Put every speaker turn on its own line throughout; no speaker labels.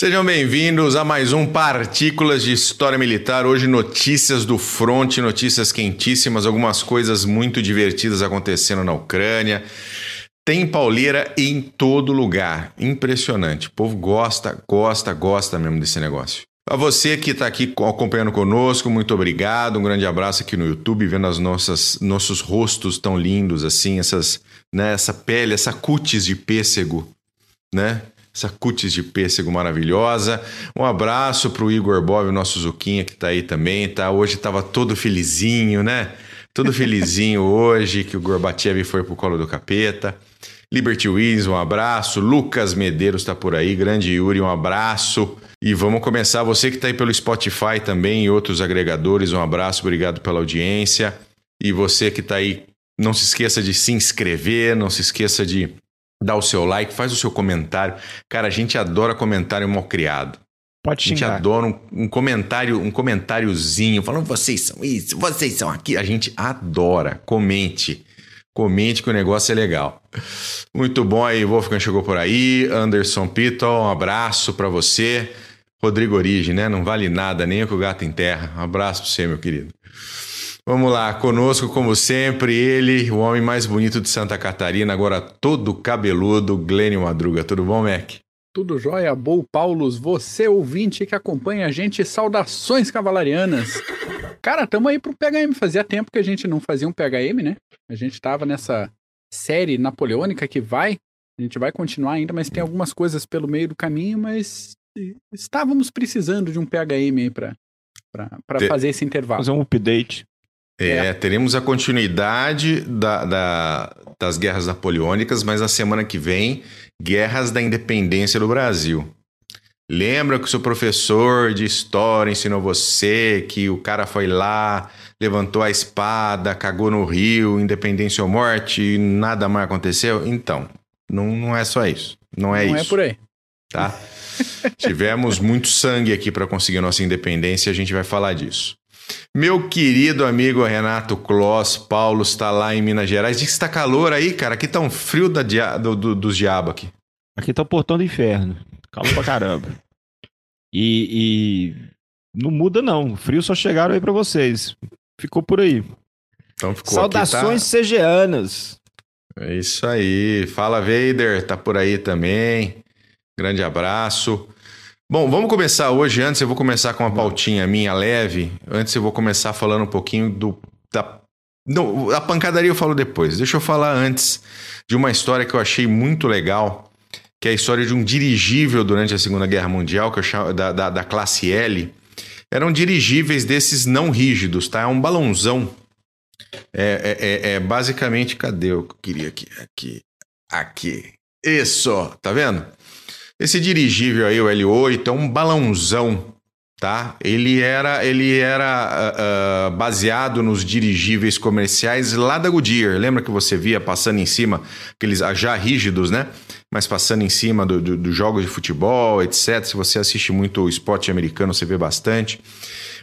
Sejam bem-vindos a mais um Partículas de História Militar. Hoje, notícias do fronte, notícias quentíssimas, algumas coisas muito divertidas acontecendo na Ucrânia. Tem pauleira em todo lugar. Impressionante. O povo gosta, gosta, gosta mesmo desse negócio. A você que está aqui acompanhando conosco, muito obrigado. Um grande abraço aqui no YouTube, vendo as nossas nossos rostos tão lindos assim, essas, né, essa pele, essa cutis de pêssego, né? Essa cutis de pêssego maravilhosa. Um abraço para o Igor Bob, nosso Zuquinha, que está aí também, tá? Hoje estava todo felizinho, né? Todo felizinho hoje que o Gorbachev foi pro colo do capeta. Liberty Williams, um abraço. Lucas Medeiros está por aí. Grande Yuri, um abraço. E vamos começar. Você que está aí pelo Spotify também e outros agregadores, um abraço. Obrigado pela audiência. E você que está aí, não se esqueça de se inscrever, não se esqueça de dá o seu like, faz o seu comentário. Cara, a gente adora comentário mal criado.
Pode xingar.
A gente adora um, um, comentário, um comentáriozinho falando vocês são isso, vocês são aqui. A gente adora. Comente. Comente que o negócio é legal. Muito bom aí, Wolfgang chegou por aí. Anderson Pitol, um abraço para você. Rodrigo Origem, né? Não vale nada, nem o que o gato em terra. Um abraço para você, meu querido. Vamos lá, conosco, como sempre, ele, o homem mais bonito de Santa Catarina, agora todo cabeludo, Glênio Madruga. Tudo bom, Mac?
Tudo jóia, Bol Paulos, você ouvinte que acompanha a gente, saudações cavalarianas. Cara, tamo aí pro PHM, fazia tempo que a gente não fazia um PHM, né? A gente tava nessa série napoleônica que vai, a gente vai continuar ainda, mas tem algumas coisas pelo meio do caminho, mas estávamos precisando de um PHM aí pra, pra, pra fazer esse intervalo.
Fazer um update.
É, é, teremos a continuidade da, da, das guerras napoleônicas, mas na semana que vem, guerras da independência do Brasil. Lembra que o seu professor de história ensinou você que o cara foi lá, levantou a espada, cagou no rio, independência ou morte, e nada mais aconteceu? Então, não, não é só isso. Não é
não
isso.
Não é por aí.
Tá? Tivemos muito sangue aqui para conseguir nossa independência e a gente vai falar disso. Meu querido amigo Renato Kloss, Paulo está lá em Minas Gerais. Diz que está calor aí, cara. Aqui tá um frio da dia... do, do, dos diabos aqui.
Aqui tá o portão do inferno. Calor pra caramba. E, e, não muda não. O frio só chegaram aí para vocês. Ficou por aí.
Então ficou
Saudações
aqui, tá...
segeanas.
É isso aí. Fala Vader, tá por aí também. Grande abraço. Bom, vamos começar hoje. Antes, eu vou começar com uma pautinha minha leve. Antes, eu vou começar falando um pouquinho do. Da, não, a pancadaria eu falo depois. Deixa eu falar antes de uma história que eu achei muito legal, que é a história de um dirigível durante a Segunda Guerra Mundial, que eu chamo, da, da, da classe L. Eram dirigíveis desses não rígidos, tá? É um balãozão. É, é, é, é basicamente. Cadê o que eu queria aqui? Aqui. Aqui. Isso, tá vendo? Esse dirigível aí, o L8, é um balãozão, tá? Ele era, ele era uh, uh, baseado nos dirigíveis comerciais lá da Goodyear. Lembra que você via passando em cima, aqueles já rígidos, né? Mas passando em cima dos do, do jogos de futebol, etc. Se você assiste muito o esporte americano, você vê bastante.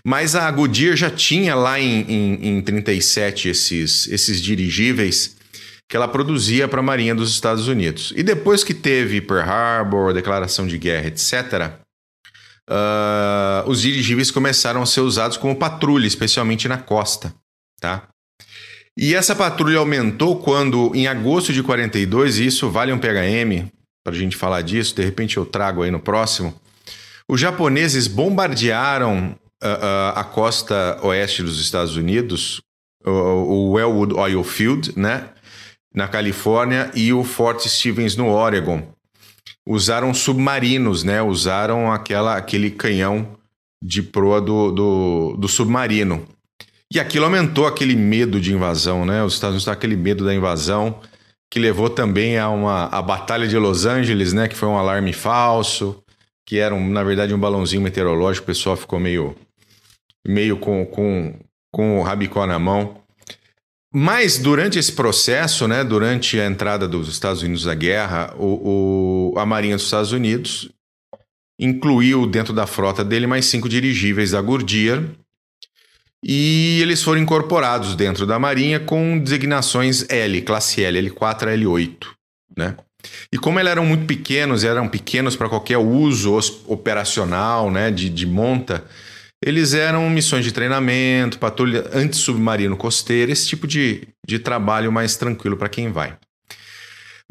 Mas a Goodyear já tinha lá em, em, em 37 esses, esses dirigíveis que ela produzia para a Marinha dos Estados Unidos. E depois que teve Pearl Harbor, declaração de guerra, etc., uh, os dirigíveis começaram a ser usados como patrulha, especialmente na costa. Tá? E essa patrulha aumentou quando, em agosto de 42, e isso vale um PHM, para a gente falar disso, de repente eu trago aí no próximo, os japoneses bombardearam uh, uh, a costa oeste dos Estados Unidos, o, o Wellwood Oil Field, né? Na Califórnia, e o Fort Stevens, no Oregon. Usaram submarinos, né? Usaram aquela, aquele canhão de proa do, do, do submarino. E aquilo aumentou aquele medo de invasão, né? Os Estados Unidos aquele medo da invasão, que levou também a uma a Batalha de Los Angeles, né? Que foi um alarme falso, que era, um, na verdade, um balãozinho meteorológico. O pessoal ficou meio, meio com, com, com o rabicó na mão. Mas durante esse processo, né, durante a entrada dos Estados Unidos na guerra, o, o, a Marinha dos Estados Unidos incluiu dentro da frota dele mais cinco dirigíveis da Goodyear e eles foram incorporados dentro da Marinha com designações L, classe L, L4 a L8. Né? E como eles eram muito pequenos, eram pequenos para qualquer uso operacional, né, de, de monta, eles eram missões de treinamento, patrulha anti-submarino costeiro, esse tipo de, de trabalho mais tranquilo para quem vai.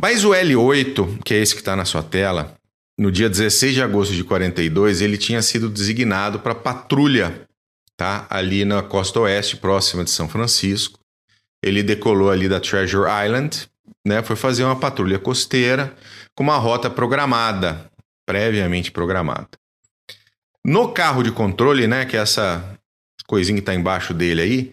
Mas o L8, que é esse que está na sua tela, no dia 16 de agosto de 42, ele tinha sido designado para patrulha, tá? Ali na costa oeste, próxima de São Francisco. Ele decolou ali da Treasure Island, né? Foi fazer uma patrulha costeira com uma rota programada, previamente programada. No carro de controle, né, que é essa coisinha que está embaixo dele aí,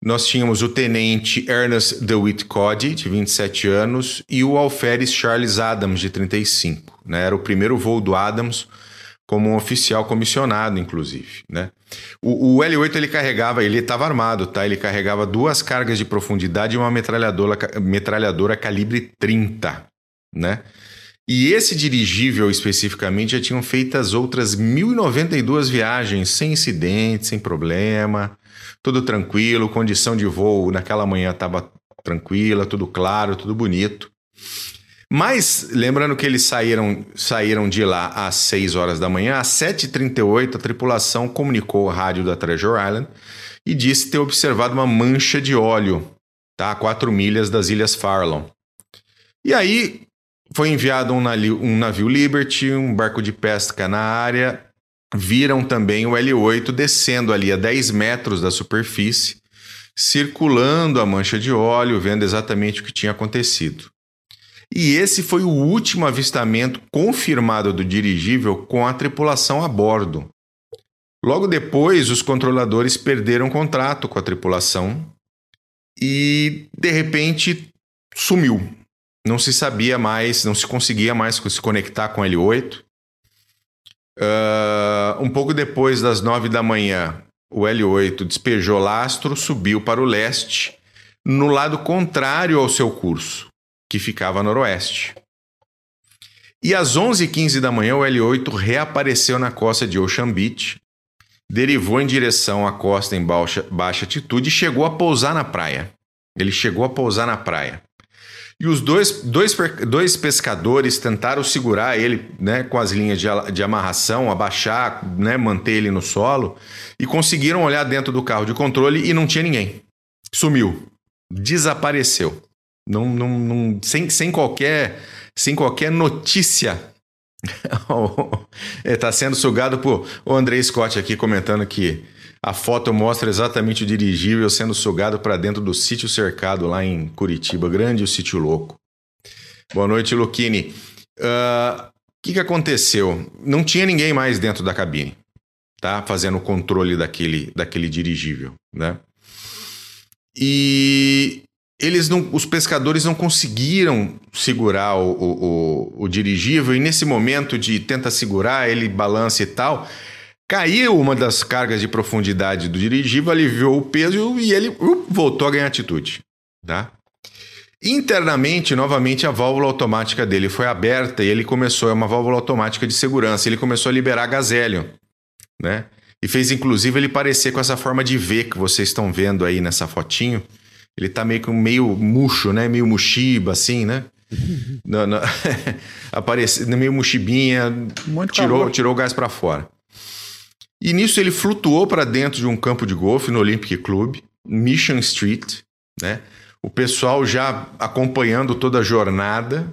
nós tínhamos o tenente Ernest DeWitt Cody, de 27 anos, e o alferes Charles Adams, de 35. Né? Era o primeiro voo do Adams como um oficial comissionado, inclusive. Né? O, o L-8 ele carregava, ele estava armado, tá? Ele carregava duas cargas de profundidade e uma metralhadora, metralhadora calibre 30, né? E esse dirigível especificamente já tinham feito as outras 1092 viagens sem incidente, sem problema, tudo tranquilo, condição de voo naquela manhã estava tranquila, tudo claro, tudo bonito. Mas, lembrando que eles saíram, saíram de lá às 6 horas da manhã, às 7h38 a tripulação comunicou ao rádio da Treasure Island e disse ter observado uma mancha de óleo tá, a 4 milhas das Ilhas Farallon. E aí, foi enviado um navio, um navio Liberty, um barco de pesca na área. Viram também o L8 descendo ali a 10 metros da superfície, circulando a mancha de óleo, vendo exatamente o que tinha acontecido. E esse foi o último avistamento confirmado do dirigível com a tripulação a bordo. Logo depois, os controladores perderam contrato com a tripulação e, de repente, sumiu não se sabia mais, não se conseguia mais se conectar com L8. Uh, ah, um pouco depois das nove da manhã, o L8 despejou lastro, subiu para o leste, no lado contrário ao seu curso, que ficava noroeste. E às 11h15 da manhã, o L8 reapareceu na costa de Ocean Beach, derivou em direção à costa em baixa, baixa altitude e chegou a pousar na praia. Ele chegou a pousar na praia. E os dois, dois, dois pescadores tentaram segurar ele né, com as linhas de, de amarração, abaixar, né, manter ele no solo, e conseguiram olhar dentro do carro de controle e não tinha ninguém. Sumiu. Desapareceu. Não, não, não, sem, sem, qualquer, sem qualquer notícia. Está sendo sugado por o André Scott aqui comentando que a foto mostra exatamente o dirigível sendo sugado para dentro do sítio cercado lá em Curitiba. Grande o sítio louco. Boa noite, Luquini. O uh, ah, que, que aconteceu? Não tinha ninguém mais dentro da cabine, tá? Fazendo o controle daquele, daquele dirigível, né? E eles não, os pescadores não conseguiram segurar o, o, o, o dirigível e nesse momento de tenta segurar, ele balança e tal, Caiu uma das cargas de profundidade do dirigível, aliviou o peso e ele uh, voltou a ganhar atitude. Tá? Internamente, novamente, a válvula automática dele foi aberta e ele começou, é uma válvula automática de segurança, ele começou a liberar gazélio, né? E fez inclusive ele parecer com essa forma de V que vocês estão vendo aí nessa fotinho. Ele tá meio que meio murcho, né? Meio muxiba, assim, né? no, no... Aparece meio muxibinha, Muito tirou, tirou o gás para fora. E nisso ele flutuou para dentro de um campo de golfe no Olympic Club, Mission Street, né? O pessoal já acompanhando toda a jornada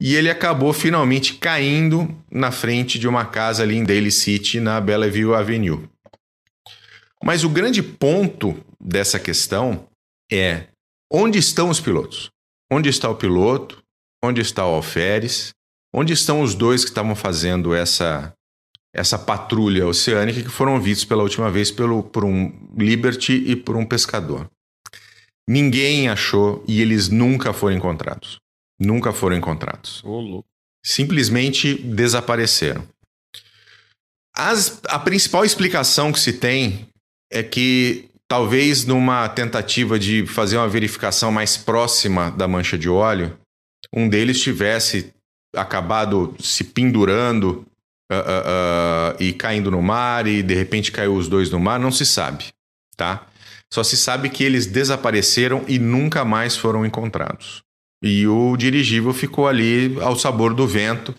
e ele acabou finalmente caindo na frente de uma casa ali em Daly City, na Bellevue Avenue. Mas o grande ponto dessa questão é onde estão os pilotos? Onde está o piloto? Onde está o alferes? Onde estão os dois que estavam fazendo essa essa patrulha oceânica que foram vistos pela última vez pelo, por um Liberty e por um pescador. Ninguém achou e eles nunca foram encontrados. Nunca foram encontrados.
Oh,
Simplesmente desapareceram. As, a principal explicação que se tem é que talvez numa tentativa de fazer uma verificação mais próxima da mancha de óleo, um deles tivesse acabado se pendurando uh, uh, e caindo no mar e de repente caiu os dois no mar, não se sabe, tá? Só se sabe que eles desapareceram e nunca mais foram encontrados. E o dirigível ficou ali ao sabor do vento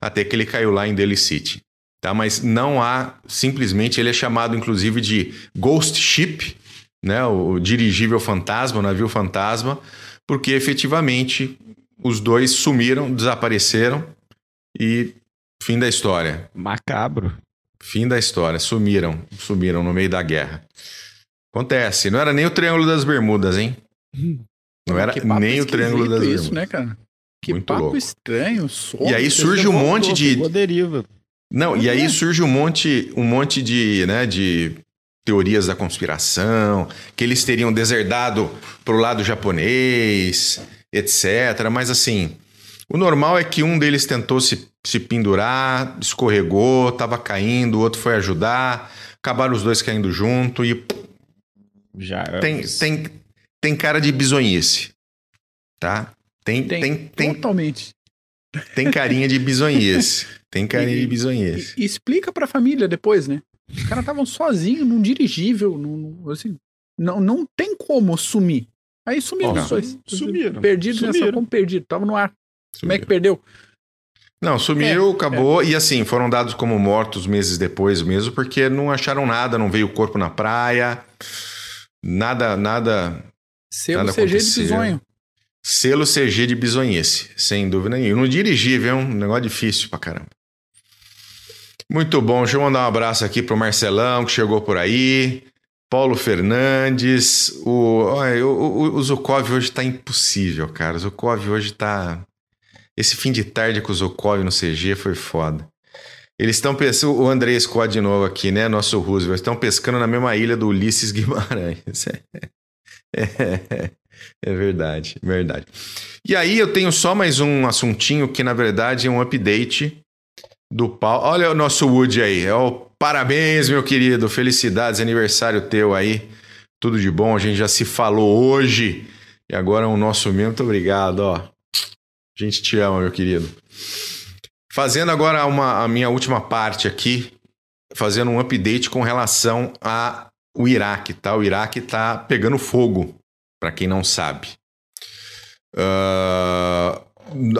até que ele caiu lá em Delhi City. Tá? Mas não há, simplesmente, ele é chamado inclusive de Ghost Ship, né? o dirigível fantasma, o navio fantasma, porque efetivamente os dois sumiram, desapareceram e fim da história.
Macabro.
Fim da história, sumiram, sumiram no meio da guerra. Acontece, não era nem o Triângulo das Bermudas, hein? Não era nem o Triângulo das
isso,
Bermudas.
né, cara? Que
Muito
papo
louco.
estranho.
E aí surge um monte de,
deriva.
Não, e
É.
aí surge um monte, um monte de, né, de teorias da conspiração, que eles teriam deserdado pro lado japonês, etc. Mas assim, o normal é que um deles tentou se, se pendurar, escorregou, tava caindo, o outro foi ajudar, acabaram os dois caindo junto e
Já é
tem, tem, tem cara de bizonhice, tá? Tem,
Tem,
tem, tem,
totalmente.
tem carinha de bizonhice. Tem carinha
E-
de bizonhice.
E, e explica pra família depois, né? Os caras estavam sozinhos num dirigível, num, assim, não, não tem como sumir. Aí sumiram os dois.
Sumiram.
Perdidos nessa
Sumiram.
como perdido, tava no ar. Como é que perdeu?
Não, sumiram,
É,
acabou. E assim, foram dados como mortos meses depois mesmo, porque não acharam nada, não veio o corpo na praia. Nada, nada.
Selo
Nada
CG de
aconteceu.
bisonho.
Selo CG de bizonhice, sem dúvida nenhuma. Não dirigível, é um negócio difícil pra caramba. Muito bom. Deixa eu mandar um abraço aqui pro Marcelão, que chegou por aí. Paulo Fernandes. O, olha, o, o, o Zukov hoje tá impossível, cara. O Zukov hoje tá. Esse fim de tarde com o Zukov no CG foi foda. Eles estão pescando. O André Scott de novo aqui, né? Nosso Roosevelt. Estão pescando na mesma ilha do Ulisses Guimarães. É, é verdade, verdade. E aí eu tenho só mais um assuntinho que na verdade é um update do pau. Olha o nosso Woody aí. É o parabéns, meu querido. Felicidades, aniversário teu aí. Tudo de bom. A gente já se falou hoje. E agora é o nosso mesmo. Muito obrigado, ó. A gente te ama, meu querido. Fazendo agora uma, a minha última parte aqui, fazendo um update com relação a o Iraque, tá? O Iraque tá pegando fogo, para quem não sabe. Ah,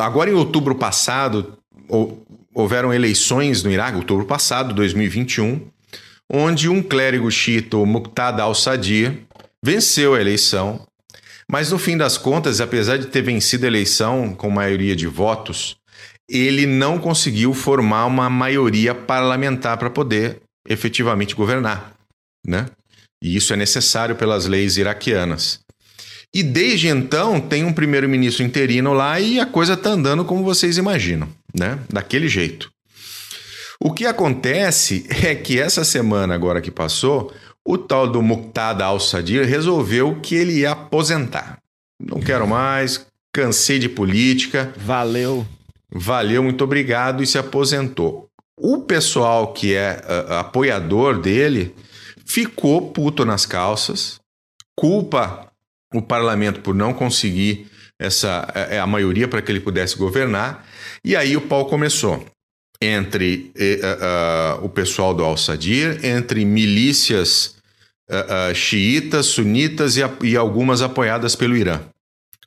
agora em outubro passado, hou- houveram eleições no Iraque, outubro passado, 2021, onde um clérigo xiita, Muqtada al-Sadir, venceu a eleição, mas no fim das contas, apesar de ter vencido a eleição com maioria de votos, ele não conseguiu formar uma maioria parlamentar para poder efetivamente governar, né? E isso é necessário pelas leis iraquianas. E desde então tem um primeiro-ministro interino lá e a coisa tá andando como vocês imaginam, né? Daquele jeito. O que acontece é que essa semana agora que passou, o tal do Muqtada al-Sadir resolveu que ele ia aposentar. Não quero mais, cansei de política,
Valeu.
valeu, muito obrigado e se aposentou. O pessoal que é ah, apoiador dele ficou puto nas calças, culpa o parlamento por não conseguir essa eh, a maioria para que ele pudesse governar, e aí o pau começou entre eh, ah, ah, o pessoal do Al-Sadir, entre milícias ah, xiitas, sunitas e, e algumas apoiadas pelo Irã.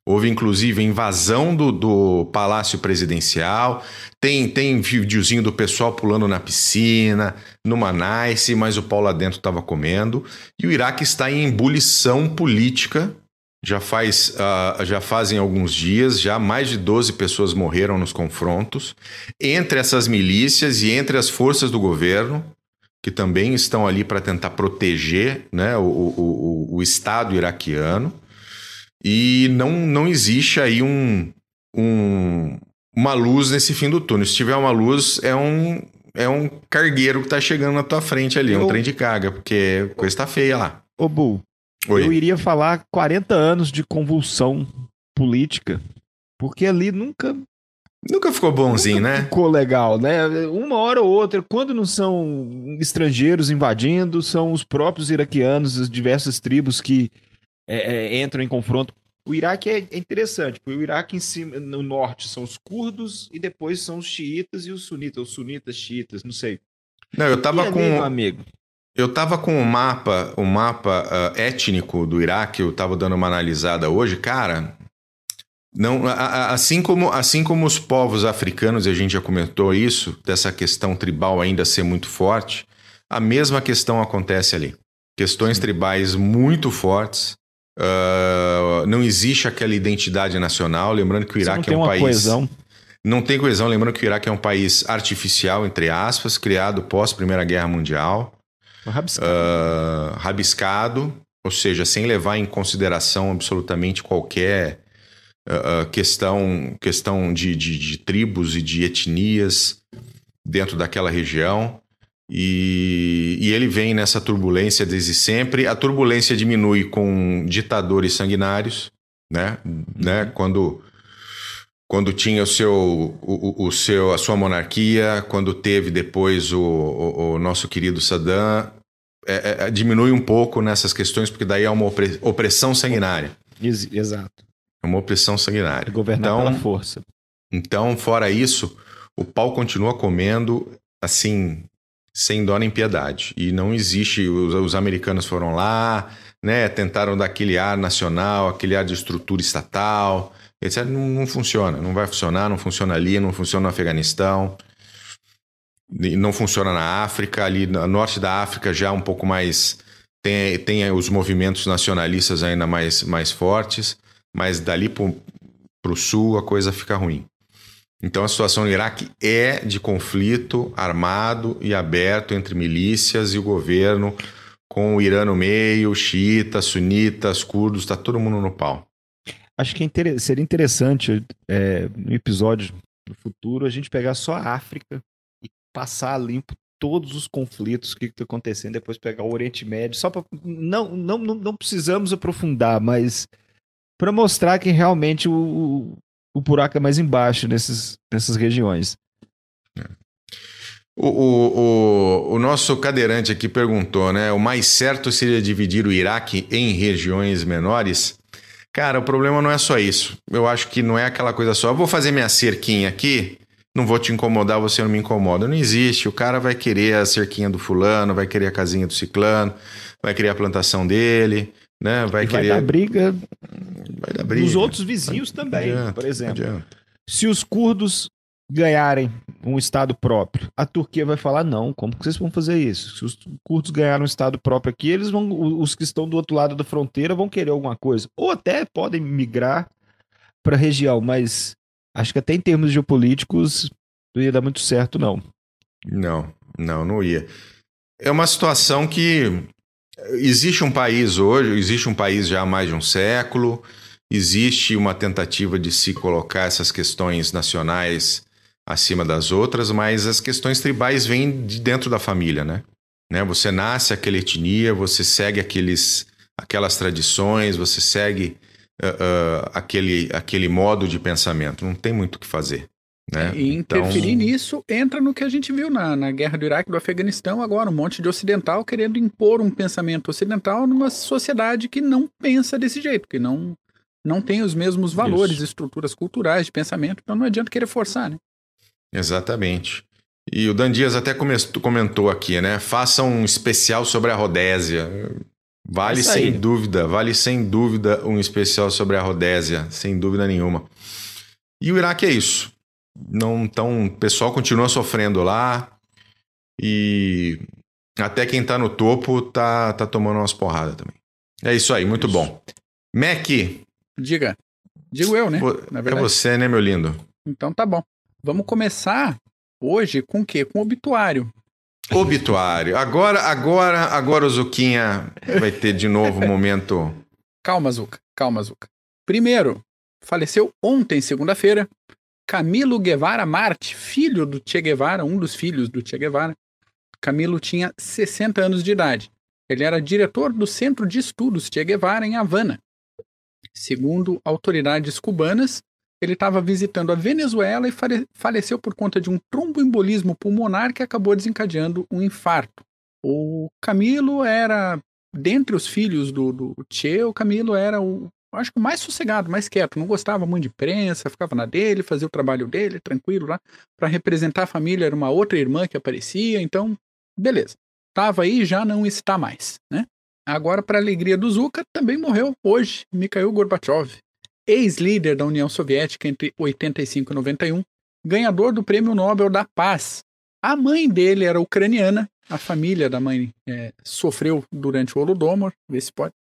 Houve inclusive invasão do, do palácio presidencial. Tem, tem videozinho do pessoal pulando na piscina, numa nice, mas o pau lá dentro estava comendo. E o Iraque está em ebulição política. Já, faz, ah, já fazem alguns dias, já mais de 12 pessoas morreram nos confrontos, entre essas milícias e entre as forças do governo, que também estão ali para tentar proteger né, o, o, o, Estado iraquiano. E não, não existe aí um, um, uma luz nesse fim do túnel. Se tiver uma luz, é um, é um cargueiro que tá chegando na tua frente ali, um
Eu-
trem de carga, porque a coisa tá feia lá.
Ô, Bu,
Oi.
eu iria falar 40 anos de convulsão política, porque ali nunca
Nunca ficou bonzinho, né?
ficou legal, né? Uma hora ou outra, quando não são estrangeiros invadindo, são os próprios iraquianos, as diversas tribos que é, é, entram em confronto. O Iraque é, é interessante, porque o Iraque em cima, no norte são os curdos e depois são os xiitas e os sunitas, os sunitas xiitas, não sei.
Não, eu tava
e ali,
com.
meu amigo?
Eu tava com o mapa, o mapa ah, étnico do Iraque, eu tava dando uma analisada hoje, cara. Não, assim como, assim como os povos africanos, e a gente já comentou isso, dessa questão tribal ainda ser muito forte, a mesma questão acontece ali. Questões tribais muito fortes. ah, não existe aquela identidade nacional. Lembrando que o Iraque
tem
é um
uma
país.
coesão.
Não tem coesão. Lembrando que o Iraque é um país artificial, entre aspas, criado pós Primeira Guerra Mundial
Rabiscado.
ah, rabiscado, ou seja, sem levar em consideração absolutamente qualquer ah, ah, questão, questão de, de- de tribos e de etnias dentro daquela região. E, e ele vem nessa turbulência desde sempre. A turbulência diminui com ditadores sanguinários, né? né? Quando, quando tinha o seu, o, o- seu, a sua monarquia, quando teve depois o, o- o nosso querido Saddam, é, é, diminui um pouco nessas questões, porque daí é uma opre- opressão sanguinária.
Ex- Exato.
É uma opressão sanguinária.
Governar
Então-
pela força.
Então, fora isso, o pau continua comendo, assim, sem dó nem piedade. E não existe. Os, os americanos foram lá, né? Tentaram dar aquele ar nacional, aquele ar de estrutura estatal, etc. Não, não funciona. Não vai funcionar, não funciona ali, não funciona no Afeganistão. Não funciona na África, ali no norte da África já um pouco mais. Tem, tem os movimentos nacionalistas ainda mais, mais fortes, mas dali para o sul a coisa fica ruim. Então a situação no Iraque é de conflito armado e aberto entre milícias e o governo, com o Irã no meio, xiitas, sunitas, curdos, está todo mundo no pau.
Acho que é seria interessante é, no episódio no futuro a gente pegar só a África e passar limpo todos os conflitos que estão acontecendo, depois pegar o Oriente Médio, só para não, não, não, não precisamos aprofundar, mas para mostrar que realmente o, o, buraco é mais embaixo nesses, nessas regiões.
O, o, o, o nosso cadeirante aqui perguntou, né? O mais certo seria dividir o Iraque em regiões menores? Cara, o problema não é só isso. Eu acho que não é aquela coisa só. Eu vou fazer minha cerquinha aqui, não vou te incomodar, você não me incomoda. Não existe. O cara vai querer a cerquinha do fulano, vai querer a casinha do ciclano, vai querer a plantação dele, né? Vai
E vai
querer.
dar briga
vai dar briga.
dos outros vizinhos
Não
também,
adianta,
por exemplo.
adianta.
Se os curdos ganharem um estado próprio, a Turquia vai falar não, como que vocês vão fazer isso? Se os curdos ganharem um estado próprio aqui, eles vão, os que estão do outro lado da fronteira vão querer alguma coisa, ou até podem migrar para a região, mas acho que até em termos geopolíticos não ia dar muito certo não.
Não, não, não ia. É uma situação que existe um país hoje, existe um país já há mais de um século, existe uma tentativa de se colocar essas questões nacionais acima das outras, mas as questões tribais vêm de dentro da família, né? né? Você nasce aquela etnia, você segue aqueles, aquelas tradições, você segue ah, ah, aquele, aquele modo de pensamento. Não tem muito o que fazer. Né?
E interferir
Então-
nisso entra no que a gente viu na, na guerra do Iraque e do Afeganistão agora, um monte de ocidental querendo impor um pensamento ocidental numa sociedade que não pensa desse jeito, que não, não tem os mesmos valores,
Isso.
estruturas culturais de pensamento, então não adianta querer forçar, né?
Exatamente. E o Dan Dias até come- comentou aqui, né? Faça um especial sobre a Rodésia. Vale
aí.
sem dúvida, vale sem dúvida um especial sobre a Rodésia, sem dúvida nenhuma. E o Iraque é isso. Não, então, o pessoal continua sofrendo lá e até quem tá no topo tá, tá tomando umas porradas também. É isso aí, muito
Isso.
bom. Mac,
Diga. Digo eu, né?
é você, né, meu lindo?
Então tá bom. Vamos começar hoje com o quê? Com o obituário.
Obituário. Agora, agora, agora o Zuquinha vai ter de novo um momento.
Calma, Zuca. Calma, Zuca. Primeiro, faleceu ontem, segunda-feira, Camilo Guevara Marte, filho do Che Guevara, um dos filhos do Che Guevara. Camilo tinha 60 anos de idade. Ele era diretor do Centro de Estudos Che Guevara em Havana. Segundo autoridades cubanas, ele estava visitando a Venezuela e fale- faleceu por conta de um tromboembolismo pulmonar que acabou desencadeando um infarto. O Camilo era dentre os filhos do, do Che, o Camilo era o, acho que mais sossegado, mais quieto, não gostava muito de imprensa, ficava na dele, fazia o trabalho dele, tranquilo lá. Para representar a família era uma outra irmã que aparecia, então, beleza. Tava aí, já não está mais, né? Agora, para alegria do Zuka, também morreu hoje Mikhail Gorbachev, ex-líder da União Soviética entre 85 e 91, ganhador do Prêmio Nobel da Paz. A mãe dele era ucraniana, a família da mãe é, sofreu durante o Holodomor, vê se pode.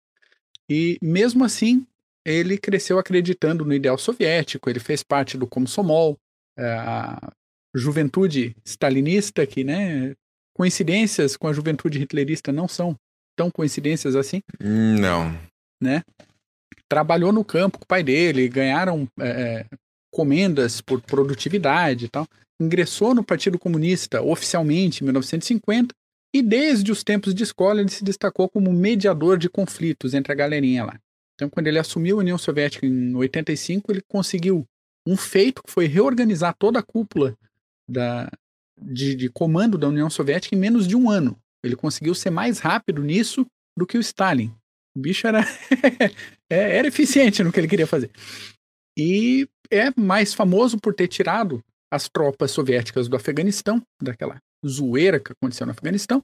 E mesmo assim, ele cresceu acreditando no ideal soviético, ele fez parte do Komsomol, é, a juventude stalinista, que, né, coincidências com a juventude hitlerista não são tão coincidências assim.
Não.
Né? Trabalhou no campo com o pai dele, ganharam é, comendas por produtividade e tal. Ingressou no Partido Comunista oficialmente em 1950 e desde os tempos de escola ele se destacou como mediador de conflitos entre a galerinha lá. Então, quando ele assumiu a União Soviética em 85, ele conseguiu um feito que foi reorganizar toda a cúpula da, de, de comando da União Soviética em menos de um ano. Ele conseguiu ser mais rápido nisso do que o Stalin. O bicho era, é, era eficiente no que ele queria fazer. E é mais famoso por ter tirado as tropas soviéticas do Afeganistão, daquela zoeira que aconteceu no Afeganistão,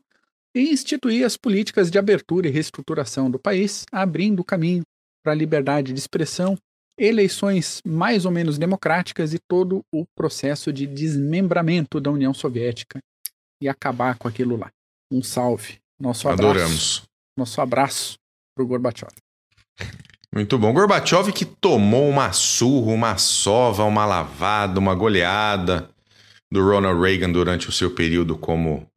e instituir as políticas de abertura e reestruturação do país, abrindo caminho para a liberdade de expressão, eleições mais ou menos democráticas e todo o processo de desmembramento da União Soviética e acabar com aquilo lá. Um salve. Nosso abraço.
Adoramos.
Nosso abraço pro Gorbachev.
Muito bom. Gorbachev que tomou uma surra, uma sova, uma lavada, uma goleada do Ronald Reagan durante o seu período como,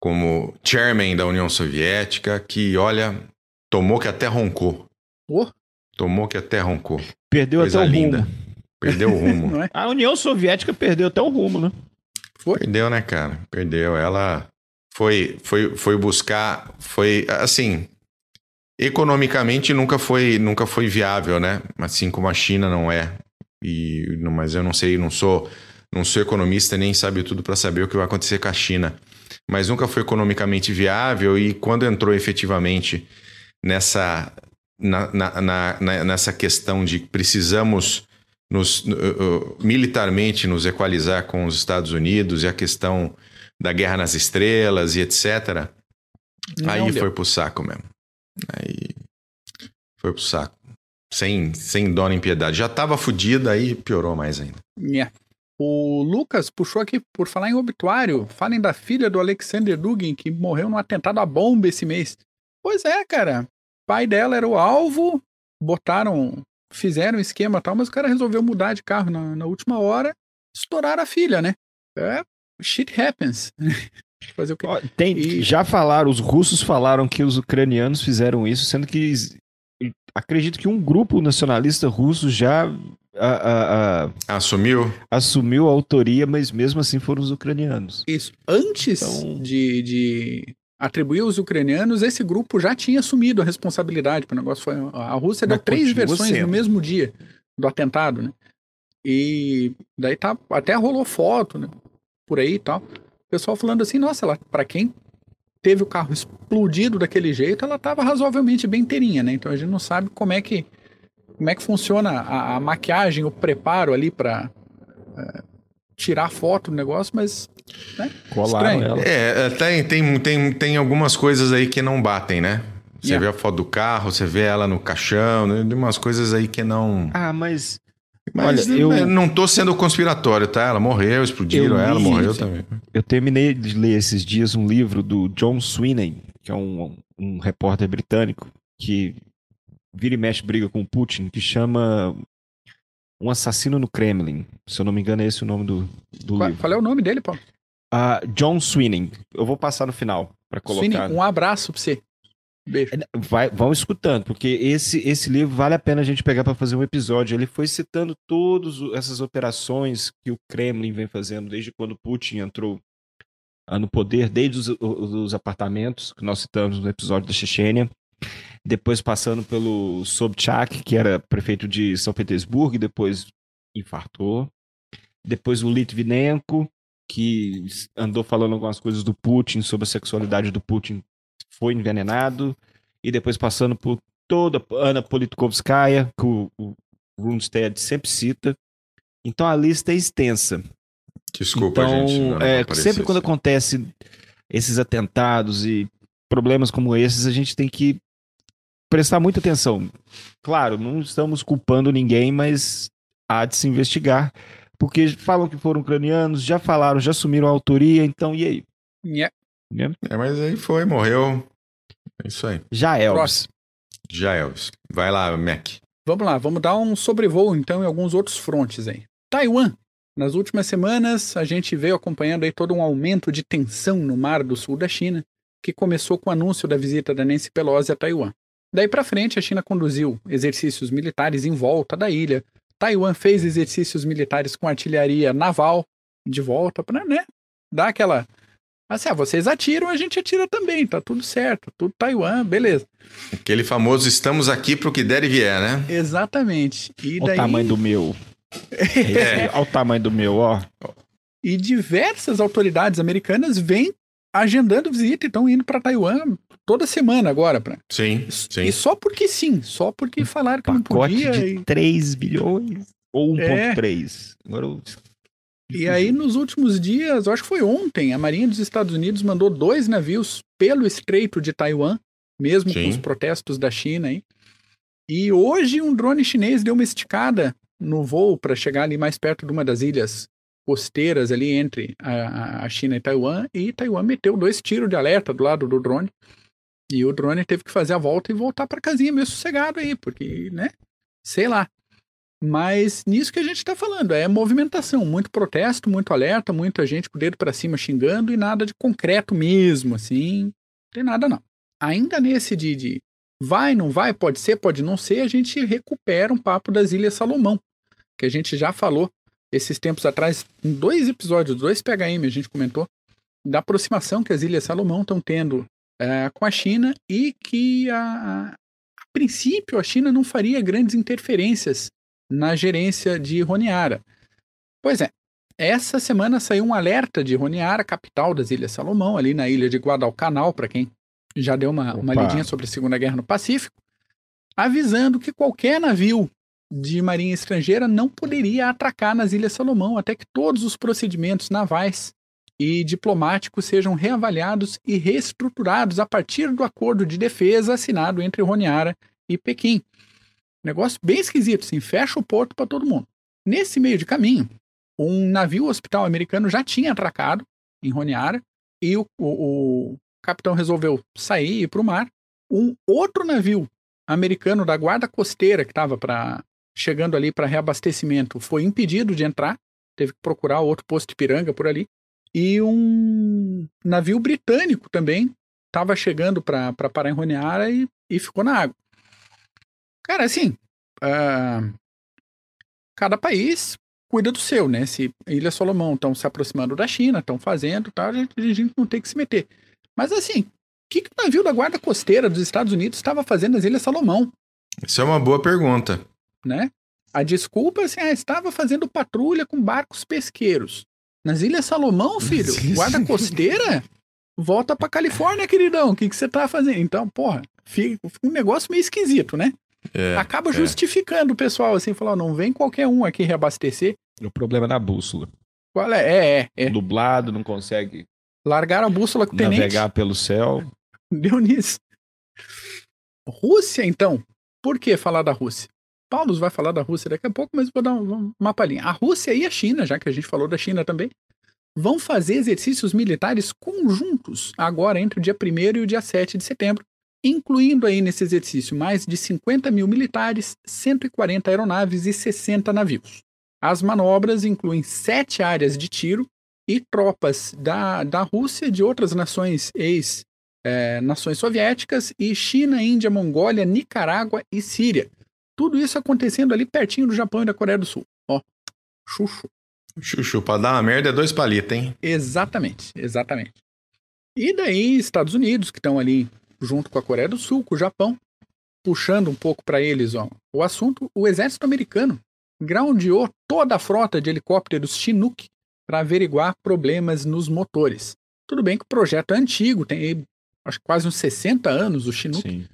como chairman da União Soviética, que, olha, tomou que até roncou.
Oh.
Tomou que até roncou.
Perdeu
Coisa
até o
linda.
rumo.
Perdeu o rumo.
Não é?
A União Soviética perdeu até o rumo, né?
Perdeu, né, cara? Perdeu. Ela foi, foi, foi buscar, foi assim, economicamente nunca foi, nunca foi viável, né? Assim como a China não é. E, não- mas eu não sei, não sou, não sou economista nem sabe tudo para saber o que vai acontecer com a China. Mas nunca foi economicamente viável e quando entrou efetivamente nessa na, na- na- nessa questão de precisamos nos, uh, uh, militarmente nos equalizar com os Estados Unidos e a questão da guerra nas estrelas e etc.
Não
aí
deu.
foi pro saco mesmo. Aí foi pro saco. Sem, sem dó nem piedade. Já tava fudido, aí piorou mais ainda.
Yeah. O Lucas puxou aqui, por falar em obituário, falem da filha do Alexander Dugin, que morreu num atentado à bomba esse mês. Pois é, cara. O pai dela era o alvo, botaram, fizeram um esquema e tal, mas o cara resolveu mudar de carro na, na última hora, estouraram a filha, né? É, shit happens. Fazer o quê?
Ó, Tem,
E-
Já falaram, os russos falaram que os ucranianos fizeram isso, sendo que acredito que um grupo nacionalista russo já a- a- a-
Assumiu?
assumiu a autoria, mas mesmo assim foram os ucranianos.
Isso. Antes
Então-
de, de atribuir aos ucranianos, esse grupo já tinha assumido a responsabilidade. O negócio foi. A Rússia deu
Mas
três
continua
versões
sendo.
no mesmo dia do atentado, né? E daí tá. Até rolou foto, né? Por aí e tal. O pessoal falando assim, nossa, ela, pra quem teve o carro explodido daquele jeito, ela tava razoavelmente bem inteirinha, né? Então a gente não sabe como é que. Como é que funciona a, a maquiagem, o preparo ali pra eh, tirar foto do negócio, mas
Colaram
Estranho.
ela.
É, é, tem, tem, tem, tem algumas coisas aí que não batem, né? Você
Yeah.
vê a foto do carro, você vê ela no caixão, né? Tem umas coisas aí que não.
Ah, mas
Mas
Olha, eu-
eu não tô sendo conspiratório, tá? Ela morreu, explodiram
Eu
ela,
li-
morreu também.
eu terminei de ler esses dias um livro do John Sweeney, que é um, um repórter britânico que vira e mexe briga com o Putin, que chama Um Assassino no Kremlin. Se eu não me engano, é esse o nome do, do
qual,
livro.
qual é o nome dele, Paulo?
Ah, John Sweeney. Eu vou passar no final para colocar.
Sweeney, um abraço pra você. Beijo.
Vai, vão escutando, porque esse, esse livro vale a pena a gente pegar para fazer um episódio. Ele foi citando todas essas operações que o Kremlin vem fazendo desde quando Putin entrou ah, no poder, desde os, os- os apartamentos que nós citamos no episódio da Chechênia, depois passando pelo Sobchak, que era prefeito de São Petersburgo e depois infartou, depois o Litvinenko, que andou falando algumas coisas do Putin sobre a sexualidade do Putin foi envenenado, e depois passando por toda a Ana Politkovskaya, que o, o Rundstedt sempre cita. Então a lista é extensa.
Desculpa,
então,
gente.
é, sempre quando acontece esses atentados e problemas como esses, a gente tem que prestar muita atenção. Claro, não estamos culpando ninguém, mas há de se investigar. Porque falam que foram ucranianos, já falaram, já assumiram a autoria, então e aí?
Nhé.
É, mas aí foi, morreu. É isso aí.
Já é, Elvis.
Já, Elvis. Vai lá, Mac.
Vamos lá, vamos dar um sobrevoo então em alguns outros frontes aí. Taiwan. Nas últimas semanas, a gente veio acompanhando aí todo um aumento de tensão no mar do sul da China, que começou com o anúncio da visita da Nancy Pelosi a Taiwan. Daí para frente, a China conduziu exercícios militares em volta da ilha. Taiwan fez exercícios militares com artilharia naval de volta para, né, dar aquela assim, ah, vocês atiram, a gente atira também, tá tudo certo, tudo Taiwan, beleza.
Aquele famoso estamos aqui pro que der e vier, né?
Exatamente. E
Olha
daí
o tamanho do meu.
É.
Olha o tamanho do meu, ó.
E diversas autoridades americanas vêm agendando visita e estão indo para Taiwan toda semana agora. Pra...
Sim, sim.
E só porque sim, só porque falaram que não
Pacote
podia.
de
E,
3 bilhões. Ou 1.3. Agora eu...
e aí, nos últimos dias, eu acho que foi ontem, a Marinha dos Estados Unidos mandou dois navios pelo Estreito de Taiwan, mesmo
Sim.
com os protestos da China aí. E hoje um drone chinês deu uma esticada no voo para chegar ali mais perto de uma das ilhas costeiras ali entre a, a- a China e Taiwan, e Taiwan meteu dois tiros de alerta do lado do drone. E o drone teve que fazer a volta e voltar para casinha meio sossegado aí, porque, né? Sei lá. Mas nisso que a gente tá falando, é movimentação, muito protesto, muito alerta, muita gente com o dedo para cima xingando e nada de concreto mesmo, assim. Não tem nada não. Ainda nesse de, de vai, não vai, pode ser, pode não ser, a gente recupera um papo das Ilhas Salomão, que a gente já falou esses tempos atrás, em dois episódios, dois PHM, a gente comentou, da aproximação que as Ilhas Salomão estão tendo eh, com a China e que, a, a, princípio, a China não faria grandes interferências na gerência de Honiara. Pois é, essa semana saiu um alerta de Honiara, capital das Ilhas Salomão, ali na ilha de Guadalcanal, para quem já deu uma, uma lidinha sobre a Segunda Guerra no Pacífico, avisando que qualquer navio de marinha estrangeira não poderia atracar nas Ilhas Salomão até que todos os procedimentos navais e diplomáticos sejam reavaliados e reestruturados a partir do acordo de defesa assinado entre Honiara e Pequim. Negócio bem esquisito, assim, fecha o porto para todo mundo. Nesse meio de caminho, um navio hospital americano já tinha atracado em Honiara e o, o- o capitão resolveu sair e ir para o mar. Um outro navio americano da guarda costeira que estava para chegando ali para reabastecimento foi impedido de entrar, teve que procurar outro posto de piranga por ali. E um navio britânico também estava chegando para parar em Honiara e, e ficou na água. Cara, assim, ah, cada país cuida do seu, né? Se Ilha Solomão estão se aproximando da China, estão fazendo, tá? A gente, a gente não tem que se meter. Mas assim, o que, que o navio da Guarda Costeira dos Estados Unidos estava fazendo nas Ilhas Salomão,
Isso é uma boa pergunta.
né? A desculpa assim, ah, estava fazendo patrulha com barcos pesqueiros. Nas Ilhas Salomão, filho. Guarda Costeira, volta pra Califórnia, queridão. O que, você tá fazendo? Então, porra, fica um negócio meio esquisito, né?
É,
Acaba
é.
justificando o pessoal, assim, falar, não vem qualquer um aqui reabastecer.
O problema é na bússola.
Qual é? É, é, é.
Dublado, não consegue
Largaram a bússola com o tenente.
navegar pelo céu.
Deu nisso. Rússia, então. Por que falar da Rússia? Paulo vai falar da Rússia daqui a pouco, mas vou dar um- uma palhinha. A Rússia e a China, já que a gente falou da China também, vão fazer exercícios militares conjuntos agora entre o dia 1 e o dia 7 de setembro, incluindo aí nesse exercício mais de 50 mil militares, 140 aeronaves e 60 navios. As manobras incluem sete áreas de tiro e tropas da, da Rússia de outras nações ex é, nações soviéticas e China, Índia, Mongólia, Nicarágua e Síria. Tudo isso acontecendo ali pertinho do Japão e da Coreia do Sul. Ó, chuchu.
Chuchu, pra dar uma merda é dois palitos, hein?
Exatamente, exatamente. E daí, Estados Unidos, que estão ali junto com a Coreia do Sul, com o Japão, puxando um pouco para eles ó, o assunto, o exército americano groundeou toda a frota de helicópteros Chinook para averiguar problemas nos motores. Tudo bem que o projeto é antigo, tem aí, acho que quase uns 60 anos o Chinook.
Sim.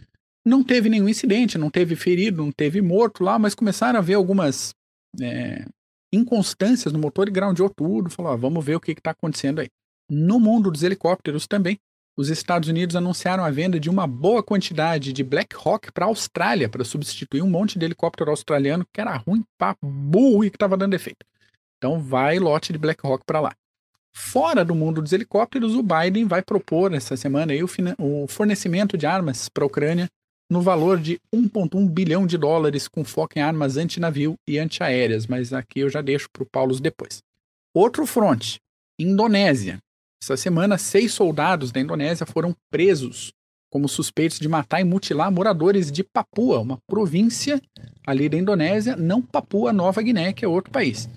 Não teve nenhum incidente, não teve ferido, não teve morto lá, mas começaram a ver algumas é, inconstâncias no motor e groundeou tudo. Falou, ó, vamos ver o que está acontecendo aí. No mundo dos helicópteros também, os Estados Unidos anunciaram a venda de uma boa quantidade de Black Hawk para a Austrália, para substituir um monte de helicóptero australiano que era ruim para burro e que estava dando efeito. Então vai lote de Black Hawk para lá. Fora do mundo dos helicópteros, o Biden vai propor essa semana aí o, o fornecimento de armas para a Ucrânia no valor de 1,1 bilhão de dólares, com foco em armas antinavio e antiaéreas, mas aqui eu já deixo para o Paulo depois. Outro fronte, Indonésia. Essa semana, seis soldados da Indonésia foram presos como suspeitos de matar e mutilar moradores de Papua, uma província ali da Indonésia, não Papua Nova Guiné, que é outro país.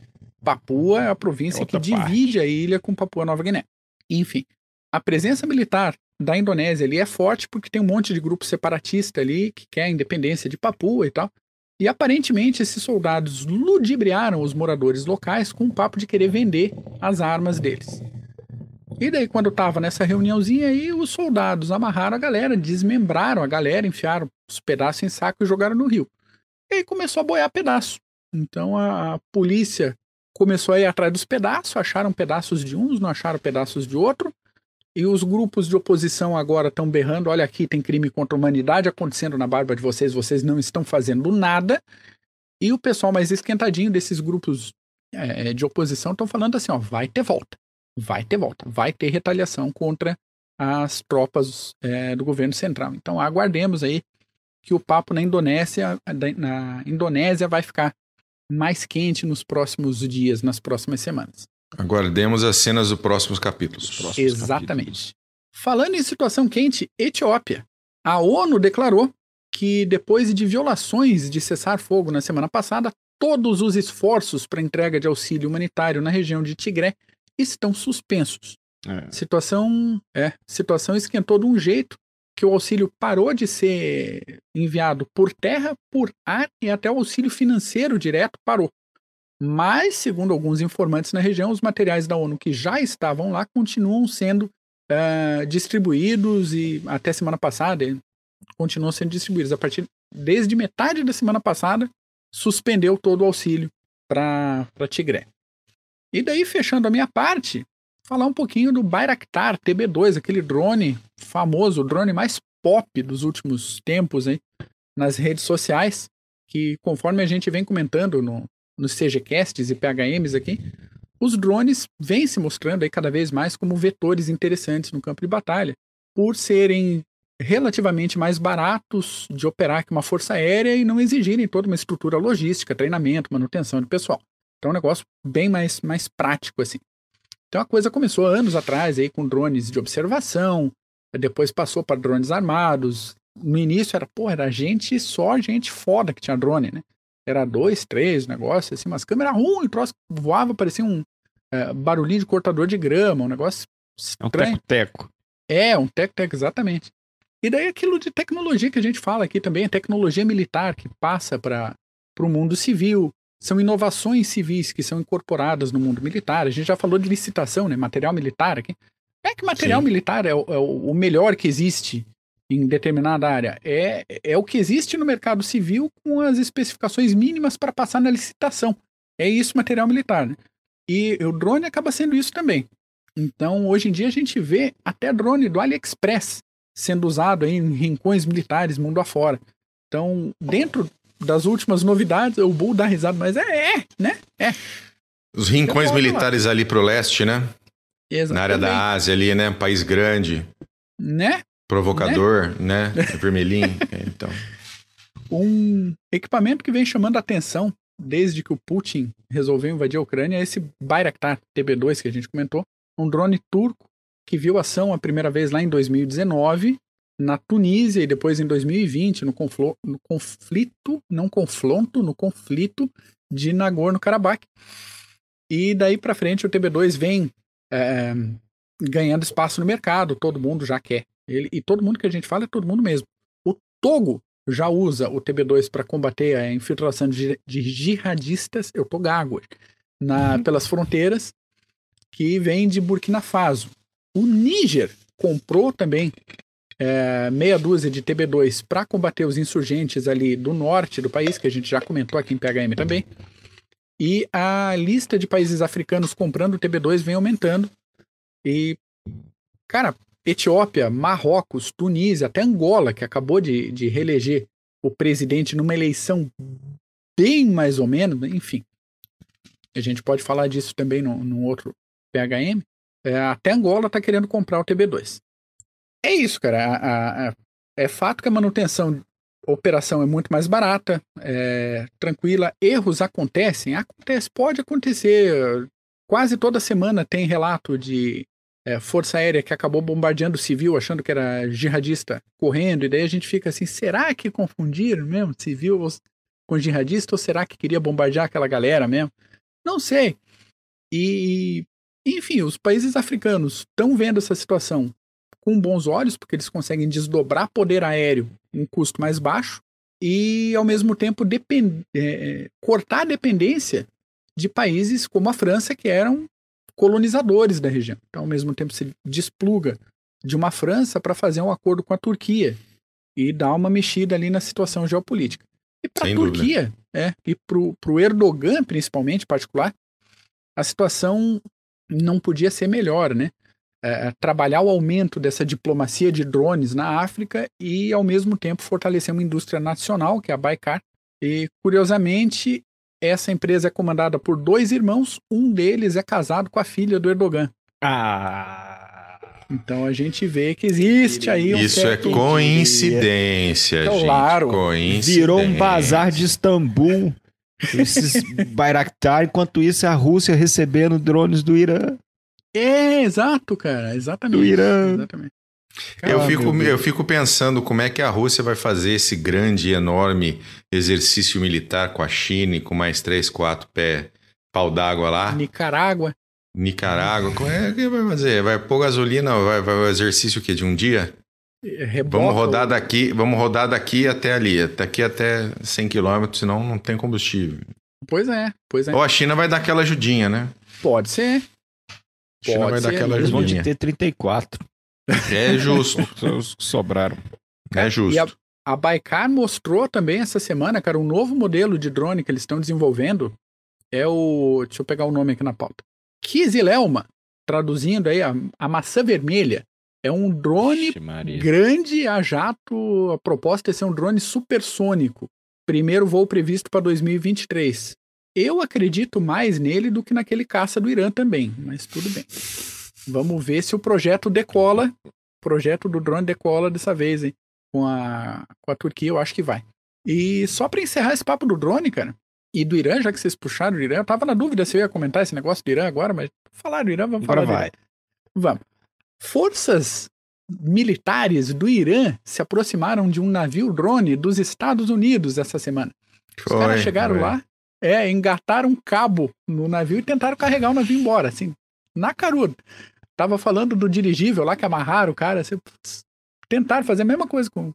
Papua é a província é que divide a ilha com Papua Nova Guiné. Enfim, a presença militar da Indonésia ali é forte porque tem um monte de grupo separatista ali que quer a independência de Papua e tal. E aparentemente esses soldados ludibriaram os moradores locais com o papo de querer vender as armas deles. E daí, quando tava nessa reuniãozinha aí, os soldados amarraram a galera, desmembraram a galera, enfiaram os pedaços em saco e jogaram no rio. E aí começou a boiar pedaço. Então a, a polícia começou a ir atrás dos pedaços, acharam pedaços de uns, não acharam pedaços de outro. E os grupos de oposição agora estão berrando: olha aqui, tem crime contra a humanidade acontecendo na barba de vocês, vocês não estão fazendo nada. E o pessoal mais esquentadinho desses grupos é, de oposição estão falando assim: ó, vai ter volta, vai ter volta, vai ter retaliação contra as tropas é, do governo central. Então aguardemos aí que o papo na Indonésia, na Indonésia vai ficar mais quente nos próximos dias, nas próximas semanas.
Aguardemos as cenas dos próximos capítulos. Próximos
Exatamente. Capítulos. Falando em situação quente, Etiópia. A ONU declarou que depois de violações de cessar-fogo na semana passada, todos os esforços para entrega de auxílio humanitário na região de Tigré estão suspensos. É. Situação, é, situação esquentou de um jeito que o auxílio parou de ser enviado por terra, por ar e até o auxílio financeiro direto parou. Mas, segundo alguns informantes na região, os materiais da ONU que já estavam lá continuam sendo uh, distribuídos e até semana passada continuam sendo distribuídos. A partir desde metade da semana passada, suspendeu todo o auxílio para Tigré. E daí, fechando a minha parte, falar um pouquinho do Bayraktar TB2, aquele drone famoso, o drone mais pop dos últimos tempos hein, nas redes sociais, que conforme a gente vem comentando no, nos CGCasts e PHMs aqui, os drones vêm se mostrando aí cada vez mais como vetores interessantes no campo de batalha, por serem relativamente mais baratos de operar que uma força aérea e não exigirem toda uma estrutura logística, treinamento, manutenção de pessoal. Então é um negócio bem mais, mais prático assim. Então a coisa começou anos atrás aí com drones de observação, depois passou para drones armados. No início era, pô, era gente, só gente foda que tinha drone, né? Era dois, três negócio, assim, umas câmeras ruins, o troço voava, parecia um é, barulhinho de cortador de grama, um negócio estranho.
É um teco-teco.
É, um teco-teco, exatamente. E daí aquilo de tecnologia que a gente fala aqui também, a tecnologia militar que passa para o mundo civil, são inovações civis que são incorporadas no mundo militar. A gente já falou de licitação, né? Material militar aqui. É que material Sim. militar é o, é o melhor que existe em determinada área. É, é o que existe no mercado civil com as especificações mínimas para passar na licitação. É isso material militar. Né? E o drone acaba sendo isso também. Então, hoje em dia, a gente vê até drone do AliExpress sendo usado em rincões militares mundo afora. Então, dentro das últimas novidades, o Bull dá risada, mas é, é, né? É.
Os rincões militares ali pro leste, né? Exatamente. Na área da Ásia ali, né? País grande.
Né?
Provocador, né? né? Vermelhinho. É, então.
Um equipamento que vem chamando a atenção desde que o Putin resolveu invadir a Ucrânia é esse Bayraktar TB2 que a gente comentou. Um drone turco que viu ação a primeira vez lá em 2019 na Tunísia e depois em 2020 no, no conflito, não confronto, no conflito de Nagorno-Karabakh. E daí para frente o TB2 vem é, ganhando espaço no mercado, todo mundo já quer ele, e todo mundo que a gente fala é todo mundo mesmo. O Togo já usa o TB2 para combater a infiltração de, de jihadistas, eu tô gago, na, uhum. pelas fronteiras, que vem de Burkina Faso. O Níger comprou também é, meia dúzia de TB2 para combater os insurgentes ali do norte do país, que a gente já comentou aqui em PHM também. E a lista de países africanos comprando TB2 vem aumentando. E, cara, Etiópia, Marrocos, Tunísia, até Angola, que acabou de, de reeleger o presidente numa eleição bem mais ou menos, enfim. A gente pode falar disso também num, outro PHM. É, até Angola está querendo comprar o TB2. É isso, cara. A, a, é fato que a manutenção, a operação é muito mais barata, é, tranquila. Erros acontecem, acontece, pode acontecer. Quase toda semana tem relato de é, força aérea que acabou bombardeando civil, achando que era jihadista correndo, e daí a gente fica assim: será que confundiram mesmo civil com jihadista ou será que queria bombardear aquela galera mesmo? Não sei. E, enfim, os países africanos estão vendo essa situação com bons olhos, porque eles conseguem desdobrar poder aéreo em custo mais baixo e, ao mesmo tempo, depend... É, cortar a dependência de países como a França, que eram colonizadores da região. Então, ao mesmo tempo, se despluga de uma França para fazer um acordo com a Turquia e dar uma mexida ali na situação geopolítica. E para a Turquia, é, e para o Erdogan, principalmente, em particular, a situação não podia ser melhor, né? É, trabalhar o aumento dessa diplomacia de drones na África e, ao mesmo tempo, fortalecer uma indústria nacional, que é a Baikar. E, curiosamente, essa empresa é comandada por dois irmãos, um deles é casado com a filha do Erdogan.
Ah!
Então a gente vê que existe aí um
Isso é coincidência,
então,
gente.
Claro.
Coincidência.
Virou um bazar de Istambul. Esses Bayraktar, enquanto isso a Rússia recebendo drones do Irã.
É, exato, cara. Exatamente.
Do Irã.
Exatamente.
Eu, fico, eu fico pensando como é que a Rússia vai fazer esse grande e enorme exercício militar com a China e com mais três, quatro pé pau d'água lá.
Nicarágua.
Nicarágua. Como é que vai fazer? Vai pôr gasolina, vai, vai o exercício que de um dia?
É, Rebota,
vamos rodar
ou...
daqui, vamos rodar daqui até ali, daqui até 100 quilômetros senão não tem combustível.
Pois é, pois é.
Ou a China vai dar aquela ajudinha, né?
Pode ser.
A China
Pode
vai
ser.
dar aquela
Eles ajudinha. Eles
vão
ter 34.
É justo,
os que sobraram.
é justo.
E a, a Baikar mostrou também essa semana, cara, um novo modelo de drone que eles estão desenvolvendo. É o. Deixa eu pegar o nome aqui na pauta. Kizilelma, traduzindo aí, a, a maçã vermelha. É um drone
Ixi,
grande a jato. A proposta é ser um drone supersônico. Primeiro voo previsto para 2023. Eu acredito mais nele do que naquele caça do Irã também, mas tudo bem. Vamos ver se o projeto decola. O projeto do drone decola dessa vez, hein? Com a, com a Turquia, eu acho que vai. E só para encerrar esse papo do drone, cara, e do Irã, já que vocês puxaram o Irã, eu tava na dúvida se eu ia comentar esse negócio do Irã agora, mas falar do Irã, vamos
Agora
falar
vai.
Irã. Vamos. Forças militares do Irã se aproximaram de um navio drone dos Estados Unidos essa semana. Os caras
Foi,
chegaram
foi.
lá, é, engataram um cabo no navio e tentaram carregar o navio embora, assim, na caruda. Tava falando do dirigível lá que amarraram o cara, assim, tentaram fazer a mesma coisa com,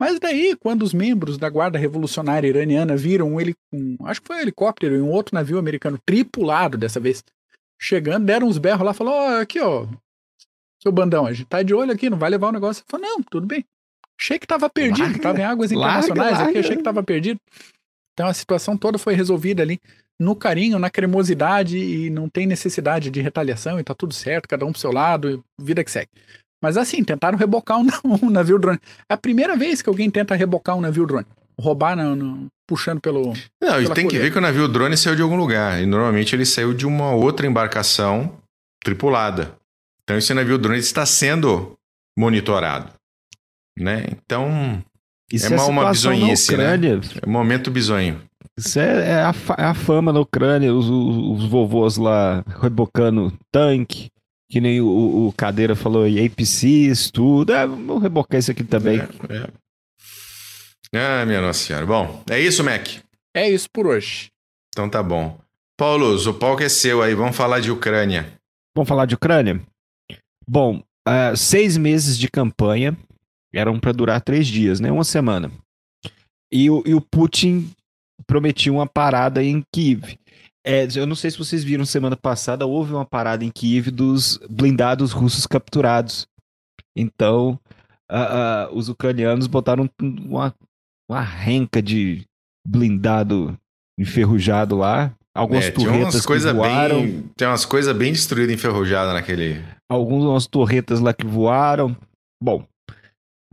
Mas daí, quando os membros da Guarda Revolucionária Iraniana viram um, heli- um acho que foi um helicóptero e um outro navio americano tripulado dessa vez, chegando, deram uns berros lá, falou, ó, aqui, ó, seu bandão, a gente tá de olho aqui, não vai levar o negócio. Falou, não, tudo bem. Achei que tava perdido,
Larga,
tava em águas
larga,
internacionais aqui,
larga.
achei que tava perdido. Então a situação toda foi resolvida ali no carinho, na cremosidade e não tem necessidade de retaliação e tá tudo certo, cada um pro seu lado, vida que segue. Mas assim, tentaram rebocar um, um navio drone. É a primeira vez que alguém tenta rebocar um navio drone. Roubar, no, no- puxando pelo.
Não, e tem que
coleira.
ver que o navio drone saiu de algum lugar. E normalmente ele saiu de uma outra embarcação tripulada. Então esse navio drone está sendo monitorado. Né? Então,
Isso
É uma- uma bizonhice, né? É um momento bizonho.
Isso é, é a, é a fama na Ucrânia, os, os, os vovôs lá rebocando tanque, que nem o, o Cadeira falou, e APCs, tudo. É, vamos rebocar isso aqui também.
É, é. Ah, minha Nossa Senhora. Bom, é isso, Mac.
É isso por hoje.
Então tá bom. Paulo, o palco é seu aí. Vamos falar de Ucrânia.
Vamos falar de Ucrânia? Bom, ah, seis meses de campanha eram para durar três dias, né? Uma semana. E o, e o Putin prometia uma parada em Kiev. É, eu não sei se vocês viram semana passada, houve uma parada em Kiev dos blindados russos capturados. Então, ah, ah, os ucranianos botaram uma, uma renca de blindado enferrujado lá Algumas
É,
que voaram.
bem. Tem umas coisas bem destruídas, enferrujadas naquele.
algumas torretas lá que voaram. Bom,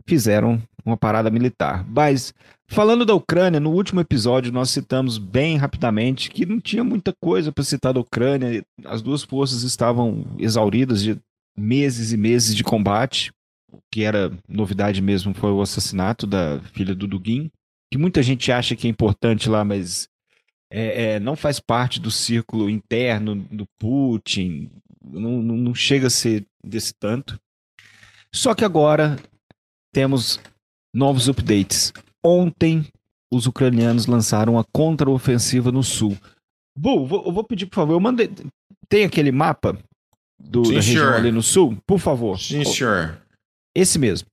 fizeram uma parada militar. Mas, falando da Ucrânia, no último episódio nós citamos bem rapidamente que não tinha muita coisa para citar da Ucrânia. As duas forças estavam exauridas de meses e meses de combate. O que era novidade mesmo foi o assassinato da filha do Dugin, que muita gente acha que é importante lá, mas é, é, não faz parte do círculo interno do Putin, não, não, não chega a ser desse tanto. Só que agora temos novos updates. Ontem, os ucranianos lançaram uma contraofensiva no sul. Bu, vou, eu vou pedir, por favor, eu mandei. Tem aquele mapa do,
Sim,
da região
senhor.
ali no sul? Por favor.
Sim, senhor.
Esse mesmo.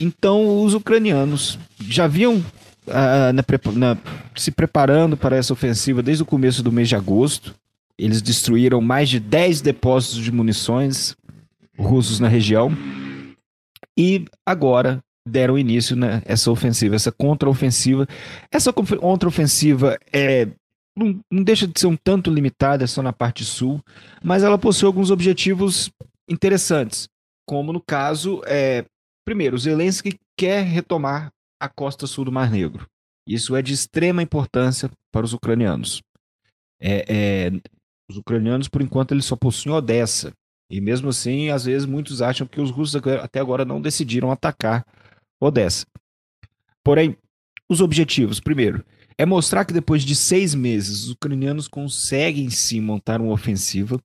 Então, os ucranianos já vinham ah, na na- se preparando para essa ofensiva desde o começo do mês de agosto. Eles destruíram mais de 10 depósitos de munições russos na região. E agora deram início nessa ofensiva, essa contraofensiva. Essa contraofensiva é, não, não deixa de ser um tanto limitada, só na parte sul, mas ela possui alguns objetivos interessantes como no caso, é, primeiro, Zelensky quer retomar a costa sul do Mar Negro. Isso é de extrema importância para os ucranianos. É, é, os ucranianos, por enquanto, eles só possuem Odessa. E mesmo assim, às vezes, muitos acham que os russos até agora não decidiram atacar Odessa. Porém, os objetivos, primeiro, é mostrar que depois de seis meses, os ucranianos conseguem sim montar uma ofensiva,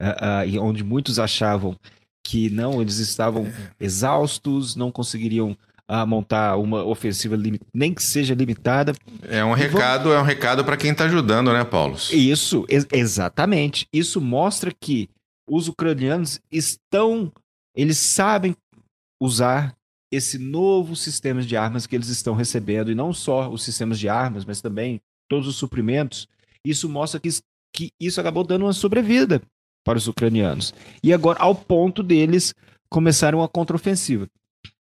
ah, e onde muitos achavam que não, eles estavam exaustos, não conseguiriam ah, montar uma ofensiva nem que seja limitada.
É um recado, é um recado para quem tá ajudando, né, Paulo?
Isso, ex- exatamente. Isso mostra que os ucranianos estão, eles sabem usar esse novo sistema de armas que eles estão recebendo, e não só os sistemas de armas, mas também todos os suprimentos. Isso mostra que, que isso acabou dando uma sobrevida para os ucranianos. E agora, ao ponto deles começarem uma contraofensiva.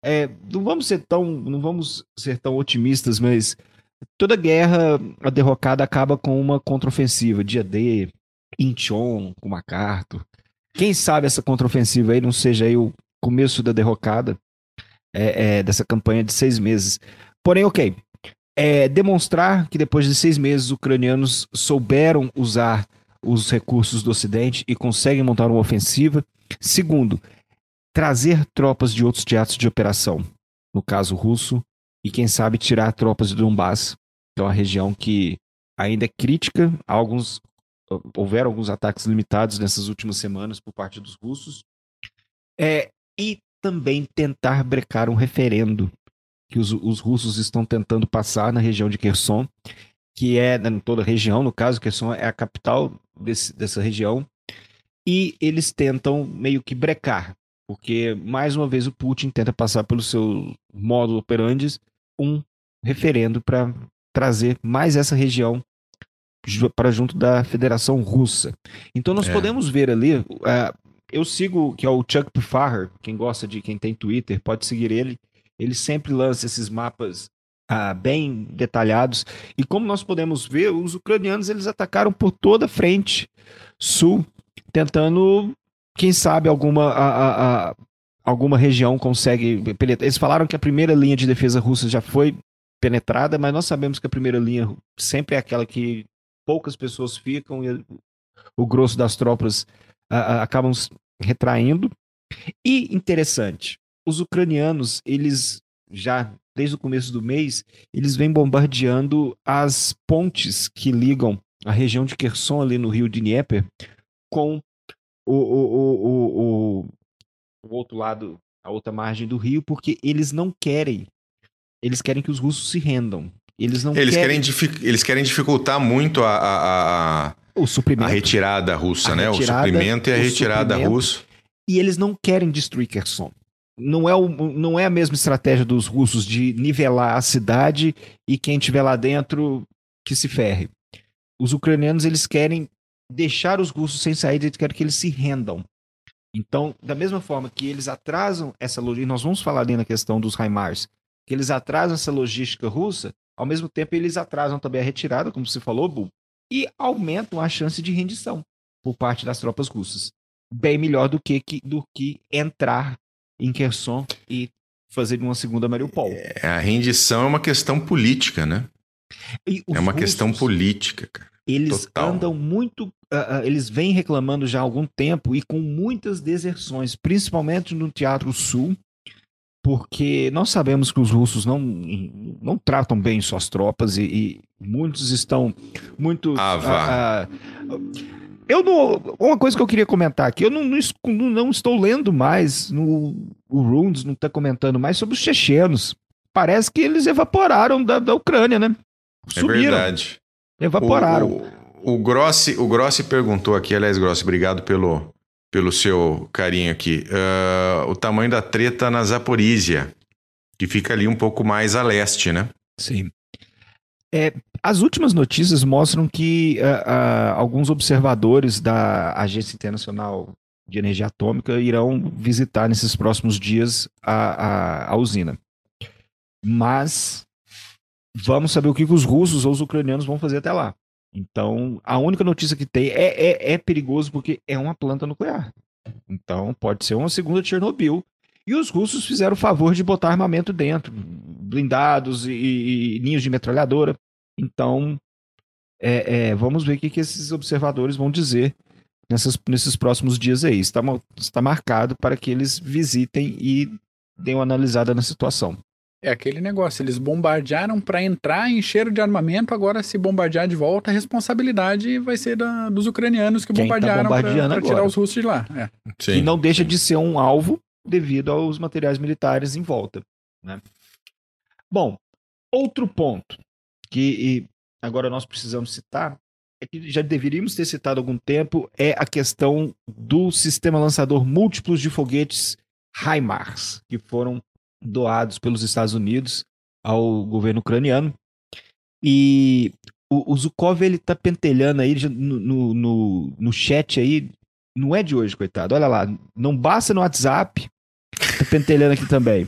É, não vamos ser tão, não vamos ser tão otimistas, mas toda guerra, a derrocada acaba com uma contraofensiva. Dia D, Incheon, com MacArthur. Quem sabe essa contraofensiva aí não seja aí o começo da derrocada é, é, dessa campanha de seis meses. Porém, ok. É, demonstrar que depois de seis meses os ucranianos souberam usar os recursos do Ocidente e conseguem montar uma ofensiva. Segundo, trazer tropas de outros teatros de operação, no caso russo, e quem sabe tirar tropas de Donbass, que é uma região que ainda é crítica. Alguns, houveram alguns ataques limitados nessas últimas semanas por parte dos russos. É, e também tentar brecar um referendo que os, os russos estão tentando passar na região de Kherson, que é em toda a região, no caso, Kherson é a capital desse- dessa região, e eles tentam meio que brecar, porque mais uma vez o Putin tenta passar pelo seu modo operandi um referendo para trazer mais essa região para junto da Federação Russa. Então nós
É.
podemos ver ali, uh, eu sigo que é o Chuck Pfahrer, quem gosta de quem tem Twitter pode seguir ele. Ele sempre lança esses mapas ah, bem detalhados e como nós podemos ver, os ucranianos eles atacaram por toda a frente sul, tentando, quem sabe alguma a- a- a- alguma região consegue penetrar. Eles falaram que a primeira linha de defesa russa já foi penetrada, mas nós sabemos que a primeira linha sempre é aquela que poucas pessoas ficam e o grosso das tropas ah, ah, acabam retraindo. E interessante, os ucranianos, eles já desde o começo do mês, eles vêm bombardeando as pontes que ligam a região de Kherson ali no rio Dnieper com o, o, o, o, outro lado, a outra margem do rio, porque eles não querem, eles querem que os russos se rendam. Eles não
Eles
querem,
querem, eles querem dificultar muito a, a, a-
o
a
suprimento.
retirada russa,
A
né?
retirada,
o suprimento e a retirada russa.
e eles não querem destruir Kherson. Não é, o, não é a mesma estratégia dos russos de nivelar a cidade e quem estiver lá dentro que se ferre. Os ucranianos eles querem deixar os russos sem saída, eles querem que eles se rendam. Então, da mesma forma que eles atrasam essa logística, nós vamos falar ali na questão dos HIMARS, que eles atrasam essa logística russa, ao mesmo tempo eles atrasam também a retirada, como você falou, Bu. E aumentam a chance de rendição por parte das tropas russas. Bem melhor do que, que- do que entrar em Kherson e fazer uma segunda Mariupol.
É, a rendição é uma questão política, né? É uma
russos,
questão política, cara.
Eles
total.
andam muito. ah, eles vêm reclamando já há algum tempo e com muitas deserções, principalmente no Teatro Sul, porque nós sabemos que os russos não, não tratam bem suas tropas e, e muitos estão muito.
Ah, vá.
ah, ah, eu não. Uma coisa que eu queria comentar aqui, eu não, não, não estou lendo mais no. O Runes não está comentando mais sobre os chechenos. Parece que eles evaporaram da, da Ucrânia, né?
É verdade.
Evaporaram.
O, o, o Grossi, o Grossi perguntou aqui, aliás, Grossi, obrigado pelo, pelo seu carinho aqui. Ah, o tamanho da treta na Zaporizhia, que fica ali um pouco mais a leste, né?
Sim. É, as últimas notícias mostram que ah, ah, alguns observadores da Agência Internacional de Energia Atômica irão visitar nesses próximos dias a, a, a usina. Mas vamos saber o que os russos ou os ucranianos vão fazer até lá. Então, a única notícia que tem é, é, é perigoso porque é uma planta nuclear. Então, pode ser uma segunda Chernobyl. E os russos fizeram o favor de botar armamento dentro, blindados e, e- e ninhos de metralhadora. Então, é, é, vamos ver o que, que esses observadores vão dizer nessas- nesses próximos dias aí. Está, está marcado para que eles visitem e deem uma analisada na situação.
É aquele negócio, eles bombardearam pra entrar, encheram de armamento, agora se bombardear de volta, a responsabilidade vai ser da- dos ucranianos que
Quem tá
bombardearam
bombardeando
pra tirar os russos de lá. É.
Sim.
E não deixa de ser um alvo devido aos materiais militares em volta. né? Bom, outro ponto que e agora nós precisamos citar, é que já deveríamos ter citado há algum tempo, é a questão do sistema lançador múltiplos de foguetes HIMARS, que foram doados pelos Estados Unidos ao governo ucraniano. E o, o Zukov, ele tá pentelhando aí no, no, no chat aí, não é de hoje, coitado. Olha lá, não basta no WhatsApp, tá pentelhando aqui também.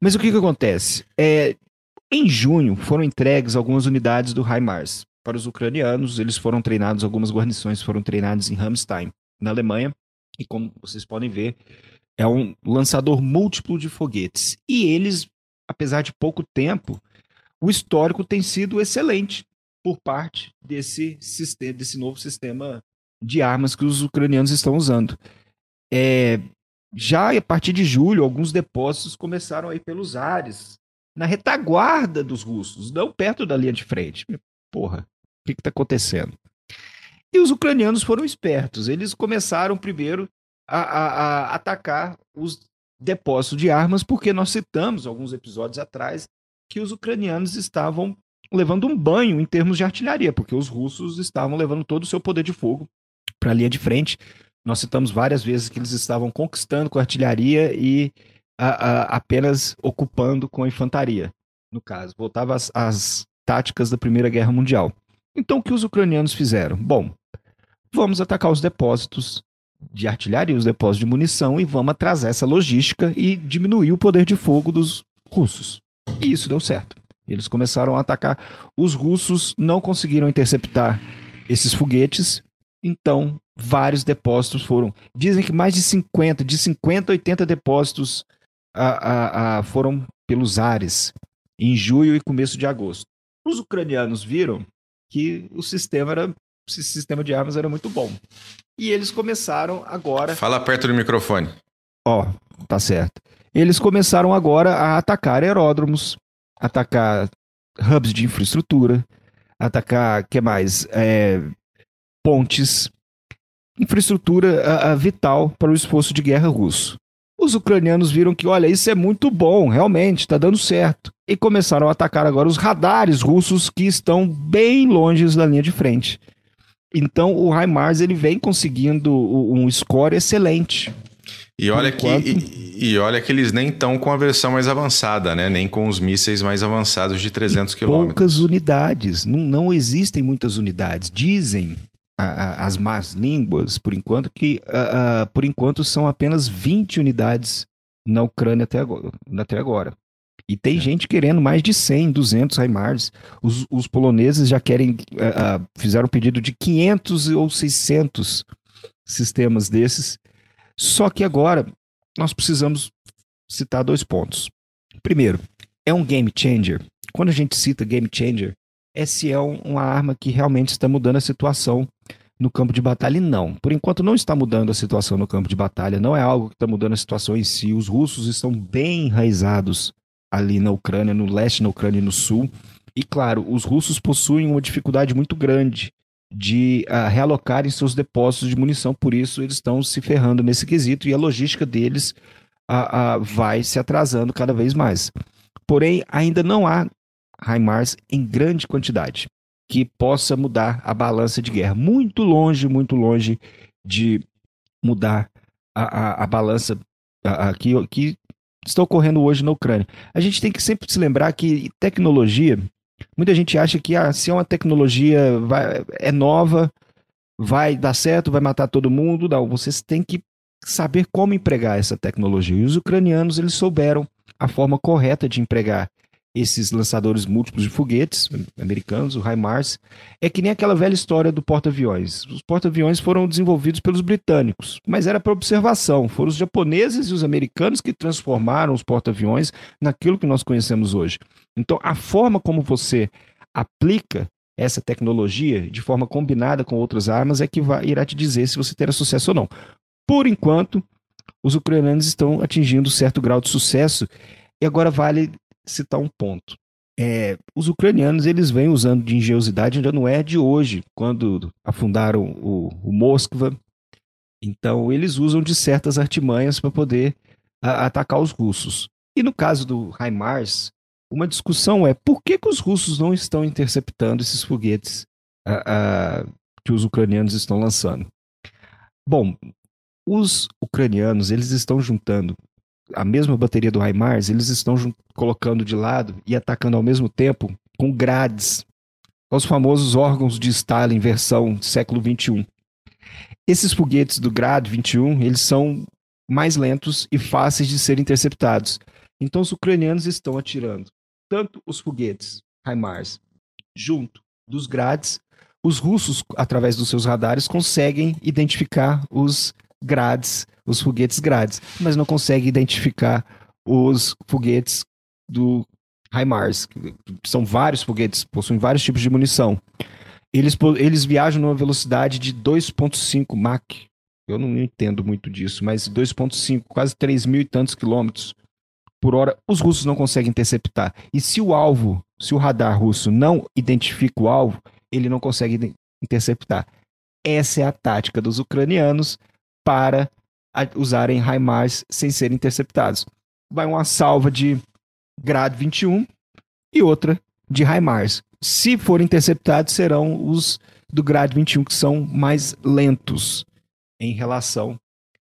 Mas o que que acontece? É, em junho foram entregues algumas unidades do HIMARS para os ucranianos. Eles foram treinados, algumas guarnições foram treinadas em Ramstein, na Alemanha. E como vocês podem ver, é um lançador múltiplo de foguetes. E eles, apesar de pouco tempo, o histórico tem sido excelente por parte desse, sistema, desse novo sistema de armas que os ucranianos estão usando. É, já a partir de julho, alguns depósitos começaram a ir pelos ares, na retaguarda dos russos, não perto da linha de frente. Porra, o que está acontecendo? E os ucranianos foram espertos. Eles começaram primeiro a, a- a atacar os depósitos de armas, porque nós citamos alguns episódios atrás que os ucranianos estavam levando um banho em termos de artilharia, porque os russos estavam levando todo o seu poder de fogo para a linha de frente. Nós citamos várias vezes que eles estavam conquistando com artilharia e a- a- apenas ocupando com infantaria, no caso. Voltava às, às táticas da Primeira Guerra Mundial. Então, o que os ucranianos fizeram? Bom, vamos atacar os depósitos de artilharia, os depósitos de munição e vamos atrasar essa logística e diminuir o poder de fogo dos russos. E isso deu certo. Eles começaram a atacar. Os russos não conseguiram interceptar esses foguetes, então vários depósitos foram. Dizem que mais de 50, de 50 a 80 depósitos ah, ah, ah, foram pelos ares em julho e começo de agosto. Os ucranianos viram que o sistema era esse sistema de armas era muito bom. E eles começaram agora
Fala perto do microfone.
Ó, tá certo. Eles começaram agora a atacar aeródromos, atacar hubs de infraestrutura, atacar, que mais? É, pontes, infraestrutura a- a vital para o esforço de guerra russo. Os ucranianos viram que, olha, isso é muito bom, realmente, está dando certo. E começaram a atacar agora os radares russos que estão bem longe da linha de frente. Então, o HIMARS ele vem conseguindo um score excelente.
E olha,
Por
que,
enquanto-
e, e olha que eles nem estão com a versão mais avançada, né? Nem com os mísseis mais avançados de 300 quilômetros.
poucas unidades. Não, não existem muitas unidades. Dizem a- a- as más línguas, por enquanto, que a- por enquanto são apenas 20 unidades na Ucrânia até agora. Até agora. E tem gente querendo mais de 100, 200 HIMARS. Os, os poloneses já querem, uh, uh, fizeram pedido de 500 ou 600 sistemas desses. Só que agora nós precisamos citar dois pontos. Primeiro, é um game changer. Quando a gente cita game changer, é se é uma arma que realmente está mudando a situação no campo de batalha. E não, por enquanto não está mudando a situação no campo de batalha, não é algo que está mudando a situação em si. Os russos estão bem enraizados ali na Ucrânia, no leste, na Ucrânia e no sul. E claro, os russos possuem uma dificuldade muito grande de uh, realocarem seus depósitos de munição, por isso eles estão se ferrando nesse quesito e a logística deles uh, uh, vai se atrasando cada vez mais. Porém, ainda não há HIMARS em grande quantidade que possa mudar a balança de guerra. Muito longe, muito longe de mudar a, a, a balança a, que, que está ocorrendo hoje na Ucrânia. A gente tem que sempre se lembrar que tecnologia, muita gente acha que ah, se é uma tecnologia vai, é nova, vai dar certo, vai matar todo mundo. Não, vocês têm que saber como empregar essa tecnologia. E os ucranianos, eles souberam a forma correta de empregar esses lançadores múltiplos de foguetes americanos, o HIMARS, é que nem aquela velha história do porta-aviões. Os porta-aviões foram desenvolvidos pelos britânicos, mas era para observação. Foram os japoneses e os americanos que transformaram os porta-aviões naquilo que nós conhecemos hoje. Então, a forma como você aplica essa tecnologia de forma combinada com outras armas é que vai, irá te dizer se você terá sucesso ou não. Por enquanto, os ucranianos estão atingindo certo grau de sucesso e agora vale citar um ponto. É, os ucranianos eles vêm usando de engenhosidade ainda não é de hoje, quando afundaram o, o Moskva. Então eles usam de certas artimanhas para poder a, atacar os russos. E no caso do HIMARS, uma discussão é por que, que os russos não estão interceptando esses foguetes a, a, que os ucranianos estão lançando. Bom, os ucranianos eles estão juntando a mesma bateria do HIMARS, eles estão colocando de lado e atacando ao mesmo tempo com grades, os famosos órgãos de Stalin versão século 21. Esses foguetes do Grad 21, eles são mais lentos e fáceis de serem interceptados. Então os ucranianos estão atirando tanto os foguetes HIMARS junto dos grades, os russos, através dos seus radares, conseguem identificar os grades, os foguetes grades, mas não consegue identificar os foguetes do HIMARS. São vários foguetes, possuem vários tipos de munição. Eles, eles viajam numa velocidade de 2,5 Mach. Eu não entendo muito disso, mas 2,5, quase 3 mil e tantos quilômetros por hora, os russos não conseguem interceptar. E se o alvo, se o radar russo não identifica o alvo, ele não consegue interceptar. Essa é a tática dos ucranianos para usarem HIMARS sem serem interceptados. Vai uma salva de grado 21 e outra de HIMARS. Se forem interceptados, serão os do grado 21 que são mais lentos em relação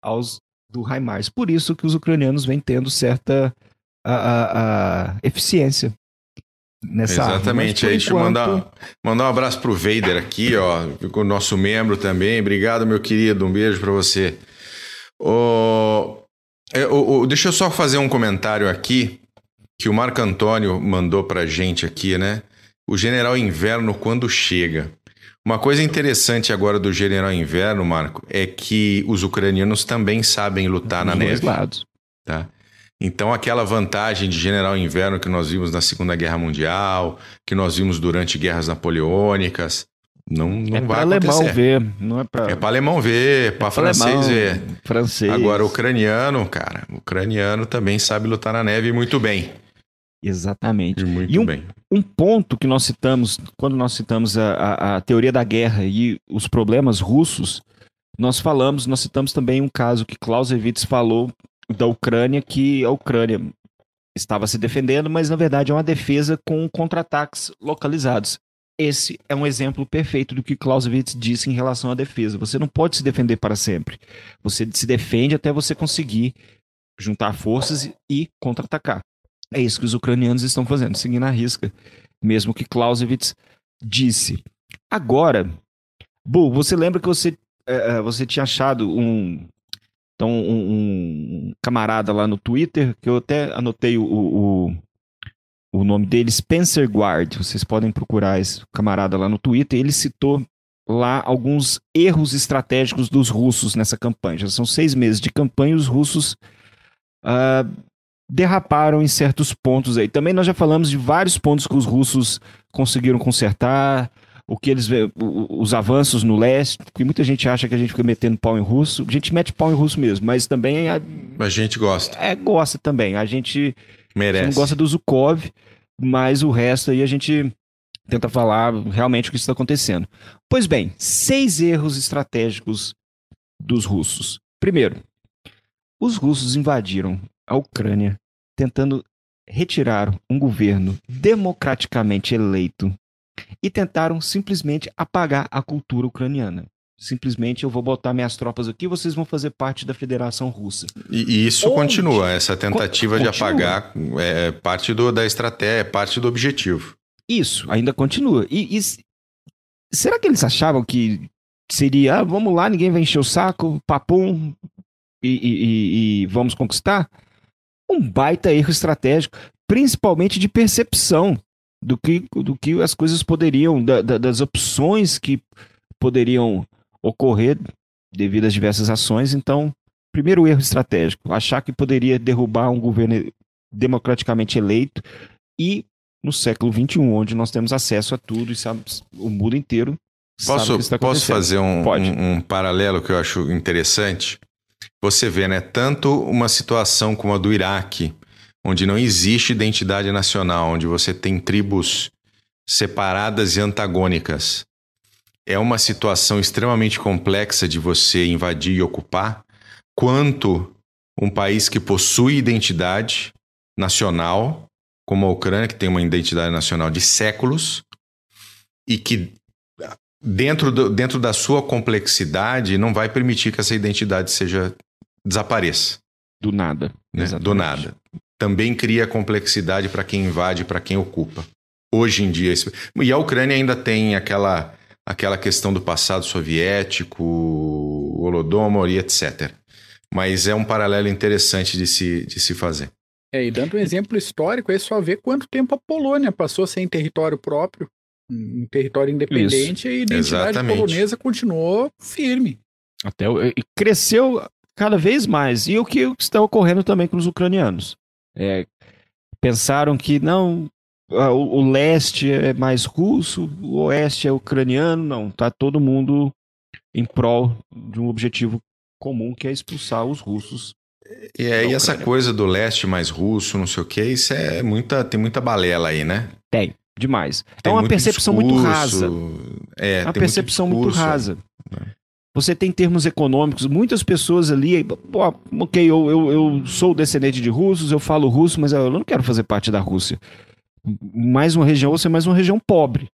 aos do HIMARS. Por isso que os ucranianos vêm tendo certa a, a, a eficiência nessa
Exatamente. Aí, deixa eu mandar, mandar um abraço pro Vader aqui, ó, o nosso membro também. Obrigado, meu querido. Um beijo para você. O, é, o, o, deixa eu só fazer um comentário aqui que o Marco Antônio mandou pra gente aqui, né? O General Inverno quando chega. Uma coisa interessante agora do General Inverno, Marco, é que os ucranianos também sabem lutar Dos na dois neve.
lados.
Tá? Então, aquela vantagem de general inverno que nós vimos na Segunda Guerra Mundial, que nós vimos durante guerras napoleônicas, não, não é vai acontecer.
alemão ver, não é para
É para alemão ver, para é francês alemão, ver.
Francês.
Agora, ucraniano, cara, ucraniano também sabe lutar na neve muito bem.
Exatamente.
E muito
e um,
bem.
Um ponto que nós citamos, quando nós citamos a, a, a teoria da guerra e os problemas russos, nós falamos, nós citamos também um caso que Clausewitz falou da Ucrânia que a Ucrânia estava se defendendo, mas na verdade é uma defesa com contra-ataques localizados. Esse é um exemplo perfeito do que Clausewitz disse em relação à defesa. Você não pode se defender para sempre. Você se defende até você conseguir juntar forças e contra-atacar. É isso que os ucranianos estão fazendo, seguindo a risca, mesmo que Clausewitz disse. Agora, Bu, você lembra que você, uh, você tinha achado um, então, um, um, camarada lá no Twitter, que eu até anotei o, o, o nome dele Spencer Guard. Vocês podem procurar esse camarada lá no Twitter. Ele citou lá alguns erros estratégicos dos russos nessa campanha. Já são seis meses de campanha e os russos uh, derraparam em certos pontos aí. Também nós já falamos de vários pontos que os russos conseguiram consertar, o que eles os avanços no leste, porque muita gente acha que a gente fica metendo pau em russo. A gente mete pau em russo mesmo, mas também a,
a gente gosta.
É, gosta também. A gente
merece.
não gosta do Zukov, mas o resto aí a gente tenta falar realmente o que está acontecendo. Pois bem, seis erros estratégicos dos russos. Primeiro, os russos invadiram a Ucrânia tentando retirar um governo democraticamente eleito e tentaram simplesmente apagar a cultura ucraniana. Simplesmente eu vou botar minhas tropas aqui, vocês vão fazer parte da Federação Russa.
E, e isso Onde? continua, essa tentativa continua. de apagar é parte do, da estratégia, é parte do objetivo.
Isso, ainda continua. E, e será que eles achavam que seria, ah, vamos lá, ninguém vai encher o saco, papum, e, e, e vamos conquistar? Um baita erro estratégico, principalmente de percepção do que, do que as coisas poderiam, da, da, das opções que poderiam ocorrer devido às diversas ações. Então, primeiro erro estratégico, achar que poderia derrubar um governo democraticamente eleito e no século XXI, onde nós temos acesso a tudo e sabe, o mundo inteiro.
Posso, posso fazer um, um, um, paralelo que eu acho interessante? Você vê, né? Tanto uma situação como a do Iraque, onde não existe identidade nacional, onde você tem tribos separadas e antagônicas. É uma situação extremamente complexa de você invadir e ocupar, quanto um país que possui identidade nacional como a Ucrânia, que tem uma identidade nacional de séculos e que dentro, do, dentro da sua complexidade não vai permitir que essa identidade seja desapareça.
Do nada.
Né? Do nada. Também cria complexidade para quem invade, para quem ocupa. Hoje em dia. E a Ucrânia ainda tem aquela, aquela questão do passado soviético, Holodomor e etc. Mas é um paralelo interessante de se, de se fazer.
É, e dando um exemplo histórico, é só ver quanto tempo a Polônia passou sem território próprio, um território independente, Isso. e a identidade Exatamente. polonesa continuou firme.
Até cresceu cada vez mais. E o que está ocorrendo também com os ucranianos? É, pensaram que não, o, o, leste é mais russo, o oeste é ucraniano, não, tá todo mundo em prol de um objetivo comum que é expulsar os russos
e aí essa coisa do leste mais russo, não sei o que, isso é muita, tem muita balela aí, né?
Tem, demais. Tem é uma percepção discurso, muito rasa. É, uma percepção muito, muito rasa. Né? Você tem termos econômicos, muitas pessoas ali, pô, ok, eu, eu, eu sou descendente de russos, eu falo russo, mas eu não quero fazer parte da Rússia. Mais uma região, você é mais uma região pobre.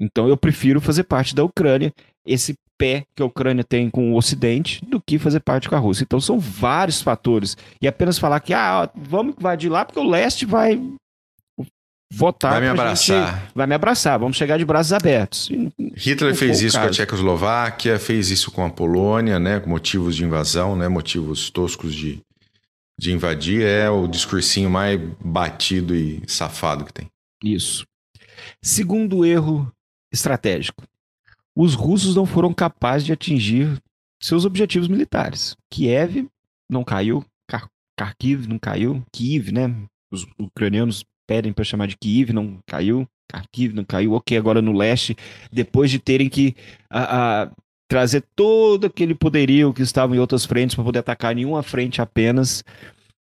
Então eu prefiro fazer parte da Ucrânia. Esse pé que a Ucrânia tem com o Ocidente do que fazer parte com a Rússia. Então são vários fatores. E apenas falar que ah, vamos invadir lá porque o leste vai votar.
Vai me abraçar.
Gente, vai me abraçar, vamos chegar de braços abertos.
Hitler fez isso com a Tchecoslováquia, fez isso com a Polônia, né, com motivos de invasão, né, motivos toscos de, de invadir. É o discursinho mais batido e safado que tem.
Isso. Segundo erro estratégico os russos não foram capazes de atingir seus objetivos militares. Kiev não caiu, Kharkiv não caiu, Kiev, né? Os ucranianos pedem para chamar de Kiev, não caiu, Kharkiv não caiu. Ok, agora no leste, depois de terem que a, a, trazer todo aquele poderio que estava em outras frentes para poder atacar em uma frente apenas.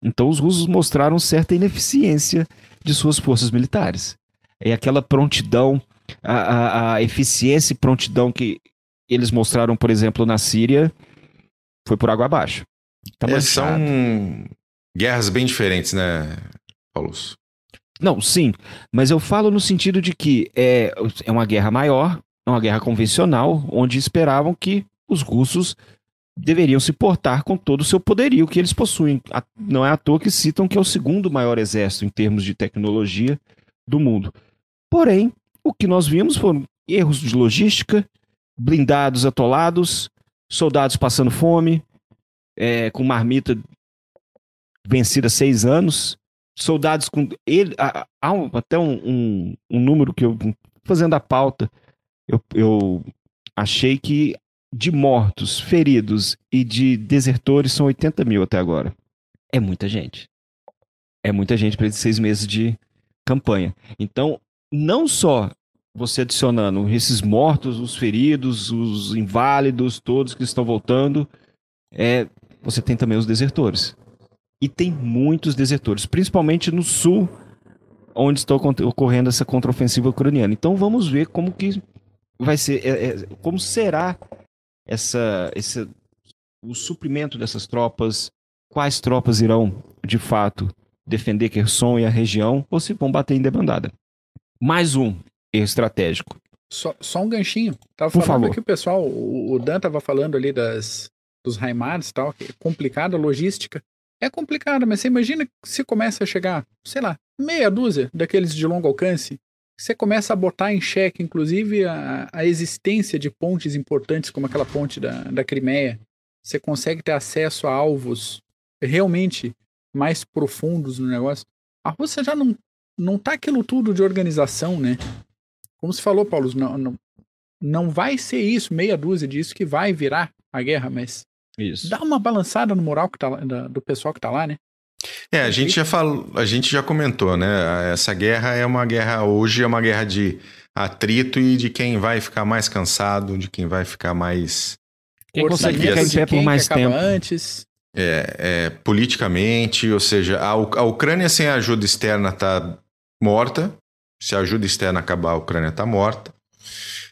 Então os russos mostraram certa ineficiência de suas forças militares. É aquela prontidão a, a, a eficiência e prontidão que eles mostraram, por exemplo, na Síria, foi por água abaixo.
Tá é, são guerras bem diferentes, né, Paulo?
Não, sim, mas eu falo no sentido de que é, é uma guerra maior, é uma guerra convencional, onde esperavam que os russos deveriam se portar com todo o seu poderio que eles possuem. Não é à toa que citam que é o segundo maior exército em termos de tecnologia do mundo. Porém, o que nós vimos foram erros de logística, blindados atolados, soldados passando fome, é, com marmita vencida seis anos, soldados com. Ele, há, até um, um, um número que eu. Fazendo a pauta, eu, eu achei que de mortos, feridos e de desertores são 80 mil até agora. É muita gente. É muita gente para esses seis meses de campanha. Então, não só você adicionando esses mortos, os feridos, os inválidos, todos que estão voltando, é, você tem também os desertores. E tem muitos desertores, principalmente no sul, onde está ocorrendo essa contraofensiva ucraniana. Então vamos ver como que vai ser, é, é, como será essa, esse, o suprimento dessas tropas, quais tropas irão, de fato, defender Kherson e a região, ou se vão bater em debandada. Mais um erro estratégico.
Só, só um ganchinho. Tava
Por
falando
favor.
aqui o pessoal, o, o Dan tava falando ali das, dos Raimares e tal, que é complicada a logística. É complicada, mas você imagina se começa a chegar, sei lá, meia dúzia daqueles de longo alcance. Você começa a botar em xeque, inclusive, a, a existência de pontes importantes, como aquela ponte da, da Crimeia. Você consegue ter acesso a alvos realmente mais profundos no negócio. A Rússia já não, não tá aquilo tudo de organização, né? Como você falou, Paulo, não, não, não vai ser isso, meia dúzia disso que vai virar a guerra, mas
Isso.
dá uma balançada no moral que tá lá- da- do pessoal que tá lá, né?
É, a gente já falou, a gente já comentou, né? Essa guerra é uma guerra hoje é uma guerra de atrito e de quem vai ficar mais cansado, de quem vai ficar mais
Quem consegue ficar em pé por mais tempo?
antes.
é, é, politicamente, ou seja, a, U- a Ucrânia sem ajuda externa está morta. Se a ajuda externa acabar, a Ucrânia está morta.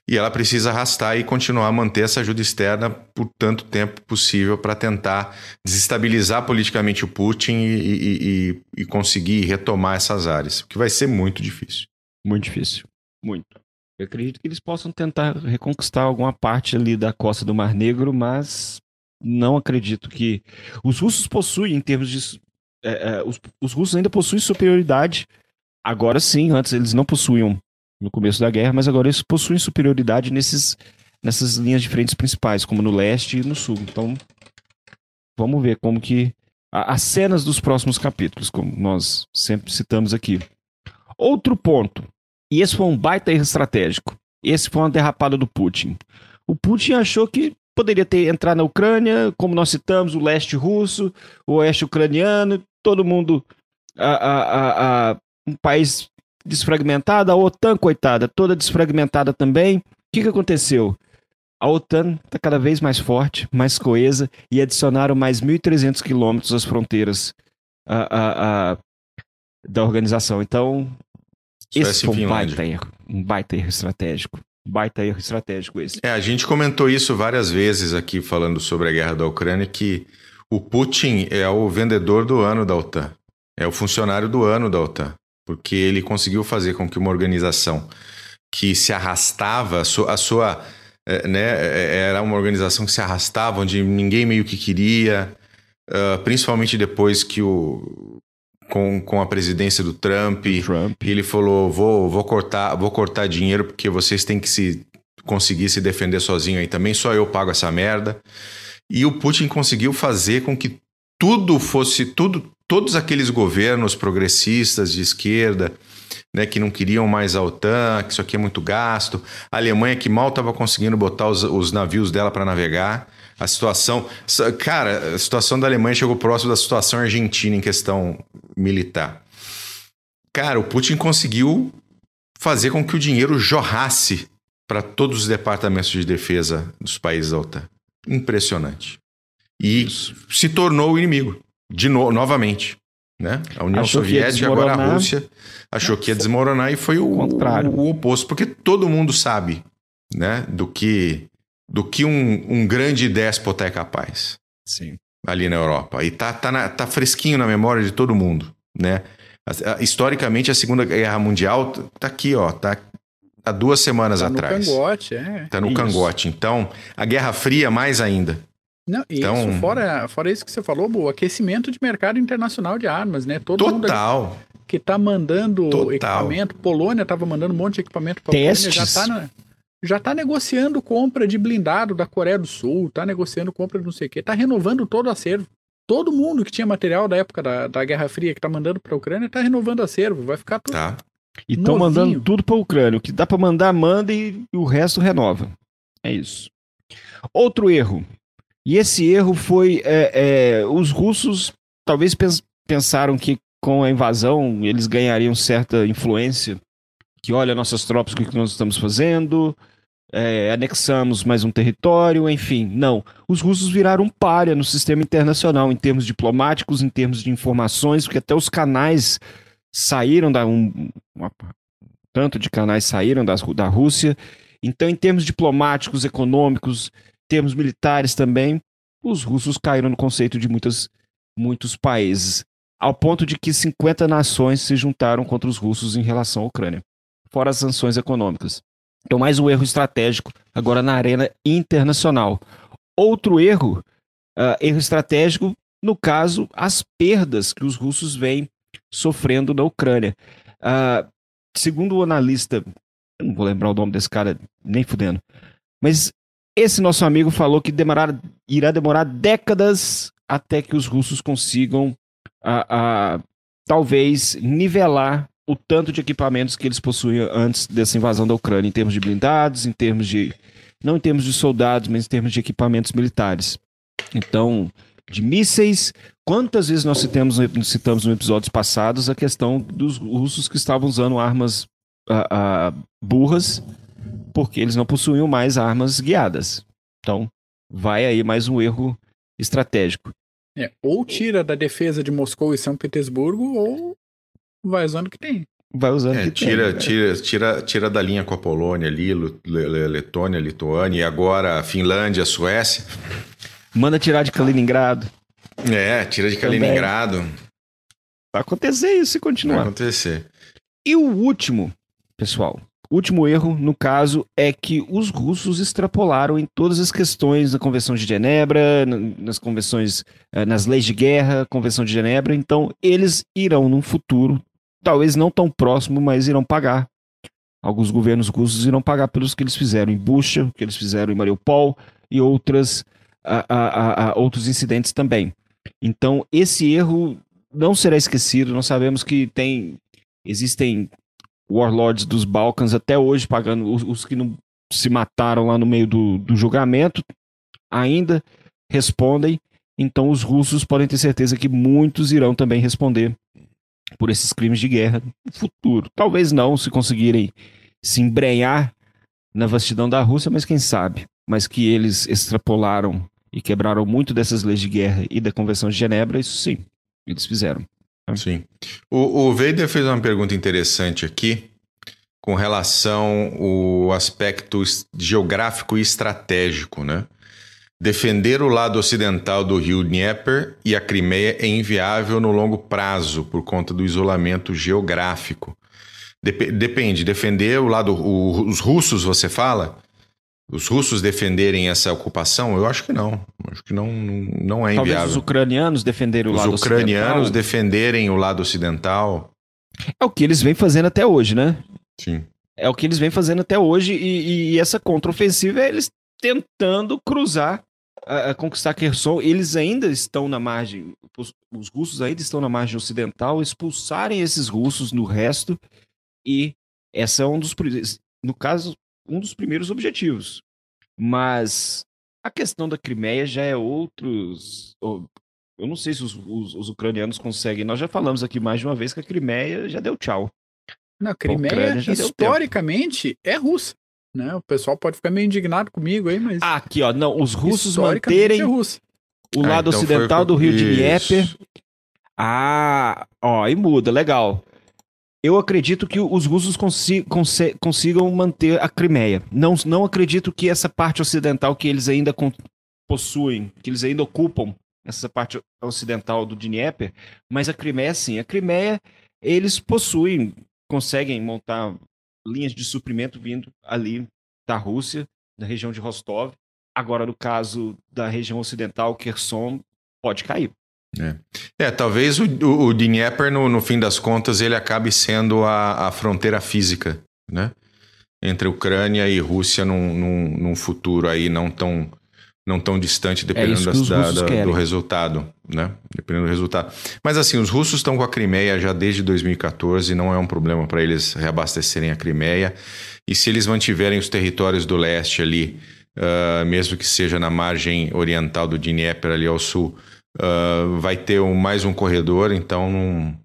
E ela precisa arrastar e continuar a manter essa ajuda externa por tanto tempo possível para tentar desestabilizar politicamente o Putin e, e- e- e conseguir retomar essas áreas, que vai ser muito difícil.
Muito difícil. Muito. Eu acredito que eles possam tentar reconquistar alguma parte ali da costa do Mar Negro, mas não acredito que. Os russos possuem, em termos de. é, é, os, os russos ainda possuem superioridade. Agora sim, antes eles não possuíam no começo da guerra, mas agora eles possuem superioridade nesses, nessas linhas de frentes principais, como no leste e no sul. Então, vamos ver como que. As cenas dos próximos capítulos, como nós sempre citamos aqui. Outro ponto. E esse foi um baita erro estratégico. Esse foi uma derrapada do Putin. O Putin achou que poderia ter entrar na Ucrânia, como nós citamos, o leste russo, o oeste ucraniano, todo mundo. a- a- a- um país desfragmentado, a OTAN, coitada, toda desfragmentada também. O que, que aconteceu? A OTAN está cada vez mais forte, mais coesa, e adicionaram mais 1.300 quilômetros às fronteiras a- a- a- da organização. Então,
Suécia
esse foi um baita erro. Um baita erro estratégico. Um baita erro estratégico esse.
É, a gente comentou isso várias vezes aqui falando sobre a guerra da Ucrânia, que o Putin é o vendedor do ano da OTAN. É o funcionário do ano da OTAN. Porque ele conseguiu fazer com que uma organização que se arrastava, a sua, a sua, eh, né, eh, era uma organização que se arrastava, onde ninguém meio que queria, ah, principalmente depois que o. Com, com a presidência do Trump,
Trump.
ele falou: vou, vou, cortar, vou cortar dinheiro porque vocês têm que se conseguir se defender sozinho aí também, só eu pago essa merda. E o Putin conseguiu fazer com que tudo fosse, tudo, todos aqueles governos progressistas de esquerda, né, que não queriam mais a OTAN, que isso aqui é muito gasto, a Alemanha que mal estava conseguindo botar os, os navios dela para navegar. A situação. Cara, a situação da Alemanha chegou próximo da situação argentina em questão militar. Cara, o Putin conseguiu fazer com que o dinheiro jorrasse para todos os departamentos de defesa dos países da OTAN. Impressionante. E se tornou o inimigo, de no novamente. Né? A União
Achou
Soviética, agora a. Rússia, achou que ia desmoronar e foi o,
Contrário.
o, o oposto, porque todo mundo sabe né, do que, do que um, um grande déspota é capaz
Sim.
ali na Europa. E tá, tá, na- tá fresquinho na memória de todo mundo, né? Historicamente, a Segunda Guerra Mundial tá aqui, ó, tá há duas semanas
Tá no
atrás.
cangote, é.
Tá no
Isso.
cangote. Então, a Guerra Fria mais ainda.
Não, e
Então-
isso, fora, fora isso que você falou, o aquecimento de mercado internacional de armas, né? Todo mundo
Total.
que tá mandando
Total.
equipamento, Polônia tava mandando um monte de equipamento
Testes.
Ucrânia, já tá, na- já tá negociando compra de blindado da Coreia do Sul, tá negociando compra de não sei o quê, tá renovando todo o acervo. Todo mundo que tinha material da época da, da Guerra Fria que tá mandando pra Ucrânia tá renovando acervo. Vai ficar tudo.
Tá.
E estão mandando tudo pra Ucrânia. O que dá pra mandar, manda e o resto renova. É isso. Outro erro. E esse erro foi. é, é, os russos talvez pens- pensaram que com a invasão eles ganhariam certa influência. Que olha, nossas tropas, o que nós estamos fazendo? É, anexamos mais um território, enfim. Não. Os russos viraram párea no sistema internacional, em termos diplomáticos, em termos de informações, porque até os canais saíram da. Um, tanto de canais saíram das, da Rússia. Então, em termos diplomáticos, econômicos, termos militares também, os russos caíram no conceito de muitas, muitos países, ao ponto de que 50 nações se juntaram contra os russos em relação à Ucrânia, fora as sanções econômicas. Então, mais um erro estratégico agora na arena internacional. Outro erro, ah, erro estratégico, no caso, as perdas que os russos vêm sofrendo na Ucrânia. Ah, segundo o analista, eu não vou lembrar o nome desse cara nem fudendo, mas esse nosso amigo falou que demorar, irá demorar décadas até que os russos consigam, ah, ah, talvez, nivelar o tanto de equipamentos que eles possuíam antes dessa invasão da Ucrânia, em termos de blindados, em termos de. não em termos de soldados, mas em termos de equipamentos militares. Então, de mísseis. Quantas vezes nós citamos, citamos em episódios passados a questão dos russos que estavam usando armas burras, porque eles não possuíam mais armas guiadas. Então, vai aí mais um erro estratégico.
É, ou tira da defesa de Moscou e São Petersburgo, ou vai usando o que tem.
Vai usando
É,
que tem,
tira,
né?
tira, tira, tira da linha com a Polônia ali, Letônia, Lituânia e agora a Finlândia, Suécia.
Manda tirar de Kaliningrado.
É, tira de
Também.
Kaliningrado.
Vai acontecer isso se
Vai
continuar.
acontecer.
E o último, pessoal, último erro, no caso, é que os russos extrapolaram em todas as questões da Convenção de Genebra, nas convenções, eh, nas leis de guerra, Convenção de Genebra. Então, eles irão, num futuro, talvez não tão próximo, mas irão pagar. Alguns governos russos irão pagar pelos que eles fizeram em Bucha, o que eles fizeram em Mariupol e outras, ah, ah, ah, outros incidentes também. Então, esse erro não será esquecido. Nós sabemos que tem existem warlords dos Balcãs até hoje pagando os, os que não se mataram lá no meio do, do julgamento ainda respondem. Então os russos podem ter certeza que muitos irão também responder por esses crimes de guerra no futuro. Talvez não, se conseguirem se embrenhar na vastidão da Rússia, mas quem sabe. Mas que eles extrapolaram e quebraram muito dessas leis de guerra e da Convenção de Genebra, isso sim, eles fizeram.
Sim. O, o Vader fez uma pergunta interessante aqui com relação ao aspecto geográfico e estratégico, né? Defender o lado ocidental do rio Dnieper e a Crimeia é inviável no longo prazo por conta do isolamento geográfico. Dep- depende, defender o lado. o- os russos, você fala? Os russos defenderem essa ocupação? Eu acho que não. Acho que não, não, é
Talvez
inviável.
os ucranianos defenderem o
Os
lado
ucranianos
ocidental.
defenderem o lado ocidental.
É o que eles vêm fazendo até hoje, né?
Sim.
É o que eles vêm fazendo até hoje e, e essa contraofensiva é eles tentando cruzar, a, a conquistar Kherson. Eles ainda estão na margem, os, os russos ainda estão na margem ocidental, expulsarem esses russos no resto e essa é um dos, no caso, um dos primeiros objetivos. Mas a questão da Crimeia já é outros. ou- Eu não sei se os, os- os ucranianos conseguem. Nós já falamos aqui mais de uma vez que a Crimeia já deu tchau.
Na Crimeia, historicamente, é russa. Né? O pessoal pode ficar meio indignado comigo aí, mas
Ah, Aqui, ó, não, os russos manterem
é russa.
o
Ah,
lado
então
ocidental
foi-
do rio de. Dnieper. Ah, ó, aí muda, legal. Eu acredito que os russos consi- consigam manter a Crimeia. Não, não acredito que essa parte ocidental que eles ainda possuem, que eles ainda ocupam, essa parte ocidental do Dnieper, mas a Crimeia sim. A Crimeia, eles possuem, conseguem montar linhas de suprimento vindo ali da Rússia, da região de Rostov. Agora, no caso da região ocidental, Kherson, pode cair.
É, talvez o, o, o Dnieper, no, no fim das contas, ele acabe sendo a, a fronteira física, né? Entre Ucrânia e Rússia num, num, num futuro aí não tão, não tão distante dependendo
que
das-
os
da- da- do resultado, né? Dependendo do resultado. Mas assim, os russos estão com a Crimeia já desde 2014, não é um problema para eles reabastecerem a Crimeia. E se eles mantiverem os territórios do leste ali, ah, mesmo que seja na margem oriental do Dnieper ali ao sul, ah, vai ter um- mais um corredor, então não-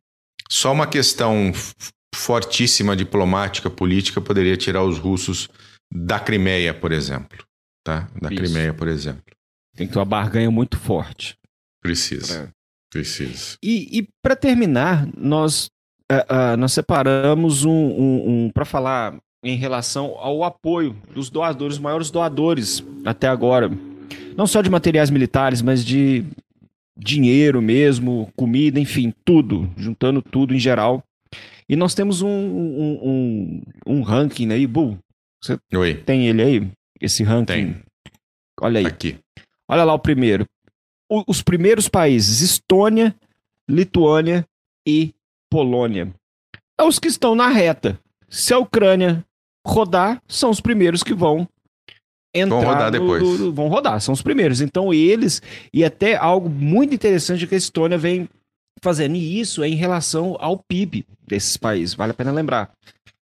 só uma questão fortíssima diplomática, política, poderia tirar os russos da Crimeia, por exemplo. Tá? Da
Isso.
Crimeia, por exemplo.
Tem que ter uma barganha muito forte.
Precisa.
Pra-
Precisa.
E, para terminar, nós, ah, ah, nós separamos um, um, um para falar em relação ao apoio dos doadores, os maiores doadores até agora. Não só de materiais militares, mas de dinheiro mesmo, comida, enfim, tudo, juntando tudo em geral. E nós temos um, um, um, um ranking aí, Bu.
Oi,
Tem ele aí? Esse ranking?
Tem.
Olha aí.
aqui.
Olha lá o primeiro. O- os primeiros países: Estônia, Lituânia e Polônia. É os que estão na reta. Se a Ucrânia rodar, são os primeiros que vão entrar.
Vão rodar
no-
depois.
do- vão rodar, são os primeiros. Então, eles, e até algo muito interessante que a Estônia vem fazendo, e isso é em relação ao PIB desses países, vale a pena lembrar.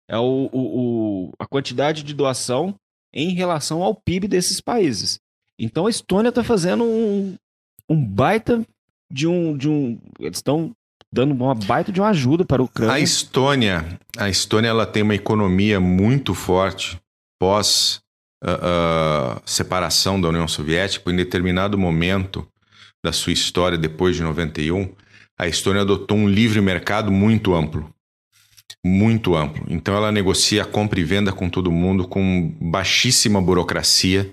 É o, o- o- a quantidade de doação em relação ao PIB desses países. Então a Estônia está fazendo um, um baita de um, de um. Eles estão dando uma baita de uma ajuda para a
A
Ucrânia.
Estônia, a Estônia ela tem uma economia muito forte pós ah, separação da União Soviética. Em determinado momento da sua história, depois de 91, a Estônia adotou um livre mercado muito amplo. Muito amplo. Então ela negocia compra e venda com todo mundo, com baixíssima burocracia,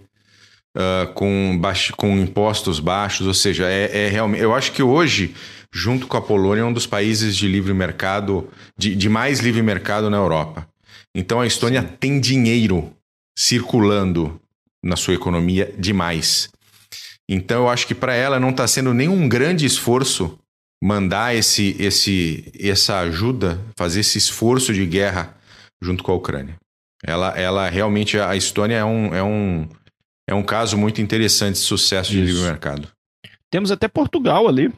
ah, com, baixo, com impostos baixos, ou seja, é, é realmente. Eu acho que hoje, junto com a Polônia, é um dos países de livre mercado, de, de mais livre mercado na Europa. Então a Estônia tem dinheiro circulando na sua economia demais. Então eu acho que para ela não está sendo nenhum grande esforço mandar esse, esse, essa ajuda, fazer esse esforço de guerra junto com a Ucrânia. Ela, ela realmente, a Estônia é um, é um, é um caso muito interessante de sucesso de
Isso.
livre mercado.
Temos até Portugal ali.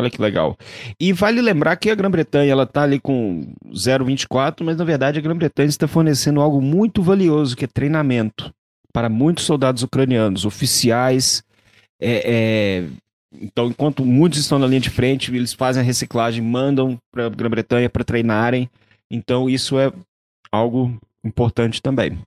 Olha que legal. E vale lembrar que a Grã-Bretanha ela está ali com 0,24, mas na verdade a Grã-Bretanha está fornecendo algo muito valioso, que é treinamento para muitos soldados ucranianos, oficiais. é, é, Então, enquanto muitos estão na linha de frente, eles fazem a reciclagem, mandam para a Grã-Bretanha para treinarem. Então, isso é algo importante também.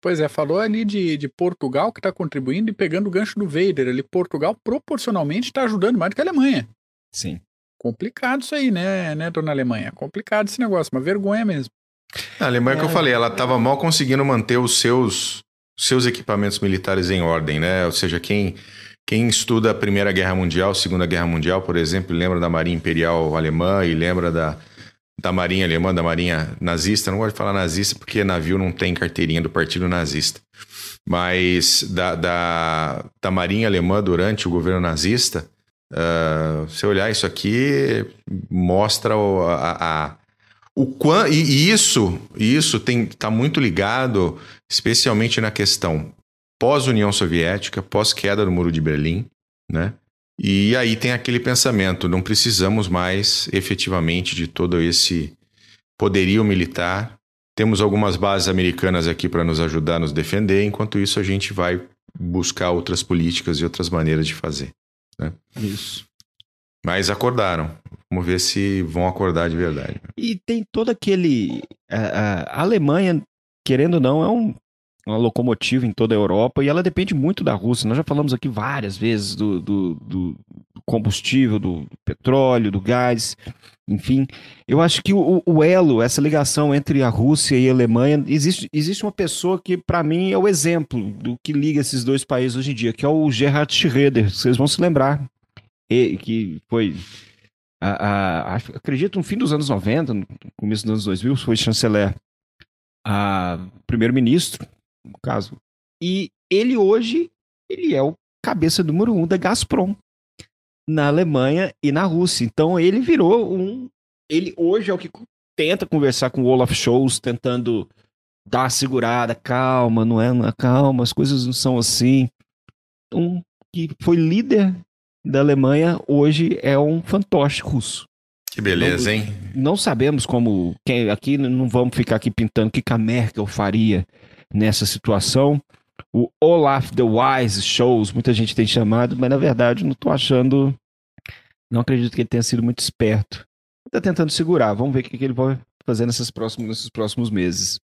Pois é, falou ali de, de Portugal que tá contribuindo e pegando o gancho do Vader ali. Portugal proporcionalmente tá ajudando mais do que a Alemanha.
Sim.
Complicado isso aí, né, né, dona Alemanha? Complicado esse negócio, uma vergonha mesmo.
A Alemanha que eu
É.
falei, ela estava mal conseguindo manter os seus, seus equipamentos militares em ordem, né? Ou seja, quem, quem estuda a Primeira Guerra Mundial, Segunda Guerra Mundial, por exemplo, lembra da Marinha Imperial Alemã e lembra da, da Marinha Alemã, da Marinha Nazista. Não gosto de falar nazista porque navio não tem carteirinha do Partido Nazista. Mas da, da, da Marinha Alemã durante o governo nazista, ah, se olhar isso aqui, mostra o, a, a- o quan, e, e isso isso tem está muito ligado especialmente na questão pós-União Soviética, pós-queda do Muro de Berlim, né? E aí tem aquele pensamento, não precisamos mais efetivamente de todo esse poderio militar. Temos algumas bases americanas aqui para nos ajudar a nos defender, enquanto isso a gente vai buscar outras políticas e outras maneiras de fazer.
Isso.
Mas acordaram. Vamos ver se vão acordar de verdade.
E tem todo aquele. A Alemanha, querendo ou não, é um- uma locomotiva em toda a Europa e ela depende muito da Rússia. Nós já falamos aqui várias vezes do, do- do combustível, do petróleo, do gás, enfim. Eu acho que o, o elo, essa ligação entre a Rússia e a Alemanha, existe, existe uma pessoa que, para mim, é o exemplo do que liga esses dois países hoje em dia, que é o Gerhard Schroeder. Vocês vão se lembrar. E, que foi a- a- acredito no fim dos anos 90, no começo dos anos 2000, foi chanceler, primeiro-ministro, no caso. E ele hoje, ele é o cabeça número um da Gazprom na Alemanha e na Rússia. Então ele virou um, ele hoje é o que tenta conversar com o Olaf Scholz, tentando dar uma segurada, calma, não é, não calma, as coisas não são assim. um que foi líder da Alemanha, hoje é um fantoche russo.
Que beleza, hein?
Não sabemos como. Quem, aqui não vamos ficar aqui pintando o que que a Merkel faria nessa situação. O Olaf the Wise Shows, muita gente tem chamado, mas na verdade não tô achando. Não acredito que ele tenha sido muito esperto. Tá tentando segurar. Vamos ver o que, que ele vai fazer nesses próximos, nesses próximos meses.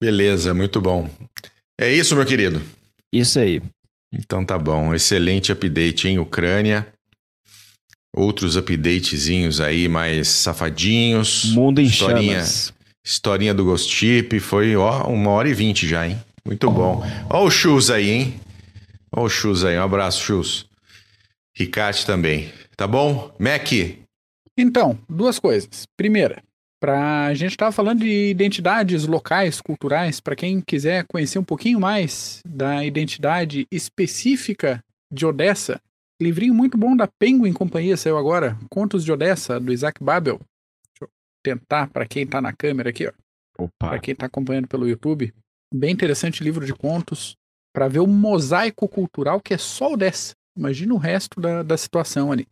Beleza, muito bom. É isso, meu querido.
Isso aí.
Então tá bom. Excelente update em Ucrânia. Outros updatezinhos aí mais safadinhos.
Mundo em
Historinha.
chamas.
Historinha do Ghost Chip. Foi, ó, uma hora e vinte já, hein? Muito bom. Ó o Chus aí, hein? Ó o Chus aí. Um abraço, Chus. Ricate também. Tá bom? Mac,
Então, duas coisas. Primeira, pra, a gente estava falando de identidades locais, culturais, para quem quiser conhecer um pouquinho mais da identidade específica de Odessa, livrinho muito bom da Penguin Companhia saiu agora, Contos de Odessa, do Isaac Babel. Deixa eu tentar para quem tá na câmera aqui, ó.
Opa.
Para quem está acompanhando pelo YouTube. Bem interessante livro de contos para ver o mosaico cultural que é só o dessa. Imagina o resto da, da situação ali.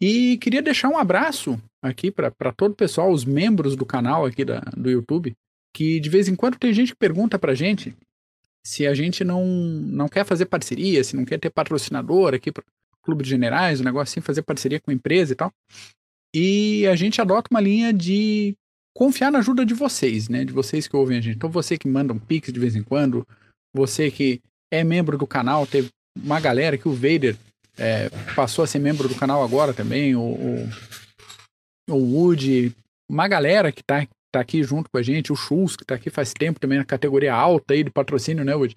E queria deixar um abraço aqui para todo o pessoal, os membros do canal aqui da, do YouTube, que de vez em quando tem gente que pergunta pra gente se a gente não, não quer fazer parceria, se não quer ter patrocinador aqui para Clube de Generais, um negócio assim, fazer parceria com empresa e tal. E a gente adota uma linha de confiar na ajuda de vocês, né? De vocês que ouvem a gente. Então, você que manda um pix de vez em quando, você que é membro do canal, teve uma galera que o Vader é, passou a ser membro do canal agora também, o, o, o Woody, uma galera que tá, tá aqui junto com a gente, o Schultz, que tá aqui faz tempo também na categoria alta aí de patrocínio, né, Woody?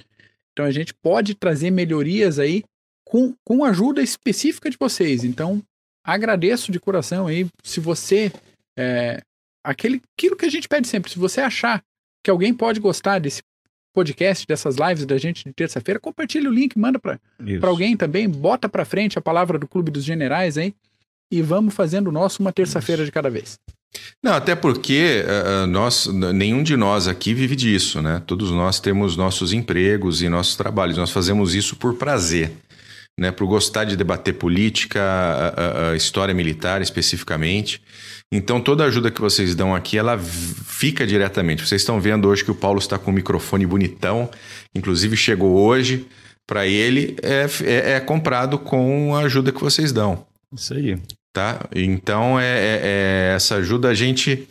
Então a gente pode trazer melhorias aí com, com ajuda específica de vocês. Então, agradeço de coração aí. Se você. É, aquele, aquilo que a gente pede sempre, se você achar que alguém pode gostar desse podcast, dessas lives da gente de terça-feira, compartilha o link, manda para alguém também, bota para frente a palavra do Clube dos Generais aí e vamos fazendo o nosso uma terça-feira de cada vez.
Não, até porque uh, nós, nenhum de nós aqui vive disso, né? Todos nós temos nossos empregos e nossos trabalhos. Nós fazemos isso por prazer, né? Por gostar de debater política, a, a- história militar especificamente. Então, toda a ajuda que vocês dão aqui, ela fica diretamente. Vocês estão vendo hoje que o Paulo está com um microfone bonitão, inclusive chegou hoje para ele, é, é- é comprado com a ajuda que vocês dão
Isso aí.
tá? Então é, é- é- essa ajuda a gente,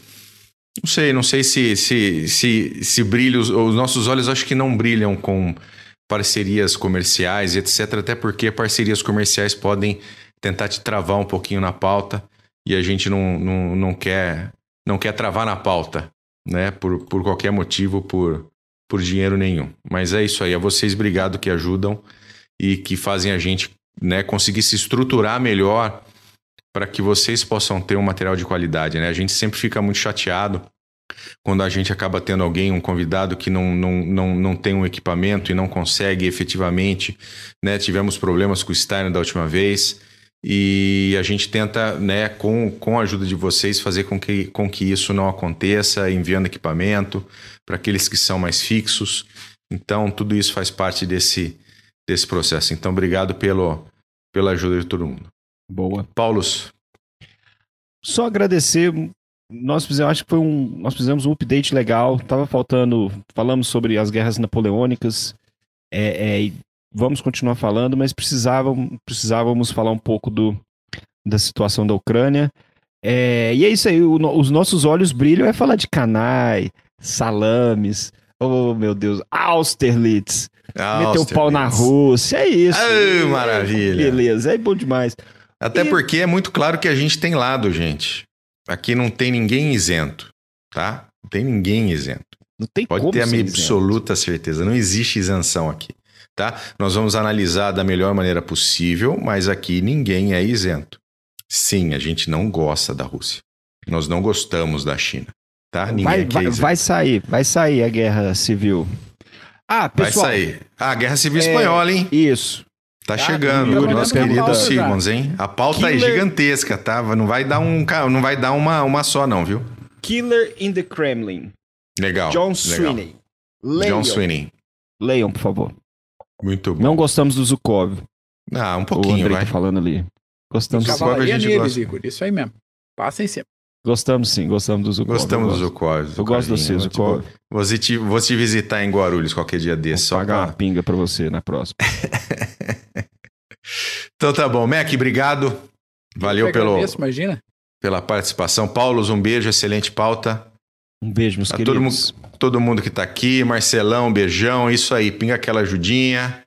não sei, não sei se se se, se brilha os, os nossos olhos, acho que não brilham com parcerias comerciais, etc. Até porque parcerias comerciais podem tentar te travar um pouquinho na pauta e a gente não, não, não quer não quer travar na pauta, né? Por, por qualquer motivo, por por dinheiro nenhum. Mas é isso aí, a vocês obrigado que ajudam e que fazem a gente, né, conseguir se estruturar melhor para que vocês possam ter um material de qualidade, né? A gente sempre fica muito chateado quando a gente acaba tendo alguém, um convidado que não, não, não, não tem um equipamento e não consegue efetivamente, né? Tivemos problemas com o Steiner da última vez e a gente tenta, né, com, com a ajuda de vocês, fazer com que, com que isso não aconteça, enviando equipamento para aqueles que são mais fixos. Então, tudo isso faz parte desse, desse processo. Então, obrigado pelo, pela ajuda de todo mundo.
Boa.
Paulos,
Só agradecer. Nós fizemos, acho que foi um, nós fizemos um update legal. Tava faltando, falamos sobre as guerras napoleônicas. É, é, e vamos continuar falando, mas precisávamos, precisávamos falar um pouco do, da situação da Ucrânia. É, e é isso aí. o os nossos olhos brilham é falar de canai, salames. Oh meu Deus, Austerlitz. Meteu o pau na Rússia. É isso.
Ah, maravilha.
Beleza, é bom demais.
Até
E-
porque é muito claro que a gente tem lado, gente. Aqui não tem ninguém isento, tá? Não tem ninguém isento.
Não tem
Pode ter a minha
isento.
absoluta certeza. Não existe isenção aqui, tá? Nós vamos analisar da melhor maneira possível, mas aqui ninguém é isento. Sim, a gente não gosta da Rússia. Nós não gostamos da China, tá? Ninguém
Vai,
é
vai,
isento.
vai sair, vai sair a guerra civil. Ah,
Vai
pessoal.
sair. Ah, Guerra Civil
É,
Espanhola, hein?
Isso.
Tá chegando, o nosso querido. Simmons, hein? A pauta é
Killer-
gigantesca, tá? Não vai dar um, não vai dar uma, uma só não, viu?
Killer in the Kremlin.
Legal.
John
legal.
Sweeney.
John
Leiam.
Sweeney.
Leiam, por favor.
Muito bom.
Não gostamos do Zukov.
Ah, um
O
pouquinho,
Andrei
vai.
tá falando ali. Gostamos,
Zukov.
Cavalaria
a gente gosta.
Igor. Isso aí mesmo. Passa em cima.
Gostamos sim, gostamos do Zukov.
Gostamos do. Zukov.
Eu gosto do seu. Zukov.
Vou te, vou te visitar em Guarulhos qualquer dia desse.
Vou
Só
pagar
pra...
uma pinga pra você na próxima.
Então tá bom. Mac, obrigado. Valeu pelo,
agradeço, imagina.
pela participação. Paulo, um beijo, excelente pauta.
Um beijo, meus
Tá todo
queridos.
Todo mundo que tá aqui, Marcelão, beijão, isso aí, pinga aquela ajudinha.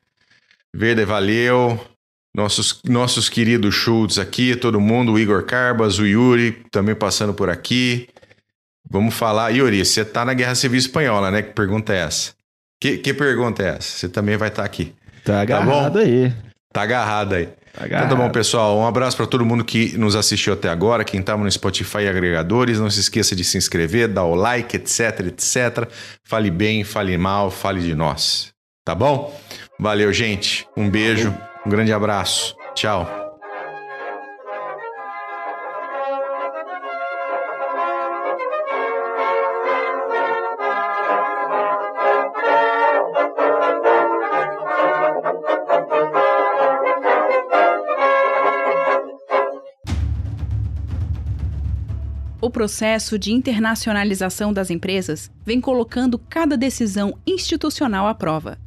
Verde, valeu. Nossos, nossos queridos Schultz aqui, todo mundo, o Igor Carbas, o Yuri também passando por aqui. Vamos falar. Yuri, você tá na Guerra Civil Espanhola, né? Que pergunta é essa? Que, que pergunta é essa? Você também vai estar aqui.
Tá
Tá
agarrado aí.
Tá agarrado aí.
Tá
Então
agarrado.
tá bom, pessoal. Um abraço para todo mundo que nos assistiu até agora, quem estava no Spotify e agregadores. Não se esqueça de se inscrever, dar o like, etc, etc. Fale bem, fale mal, fale de nós. Tá bom? Valeu, gente. Um beijo, um grande abraço. Tchau.
O processo de internacionalização das empresas vem colocando cada decisão institucional à prova.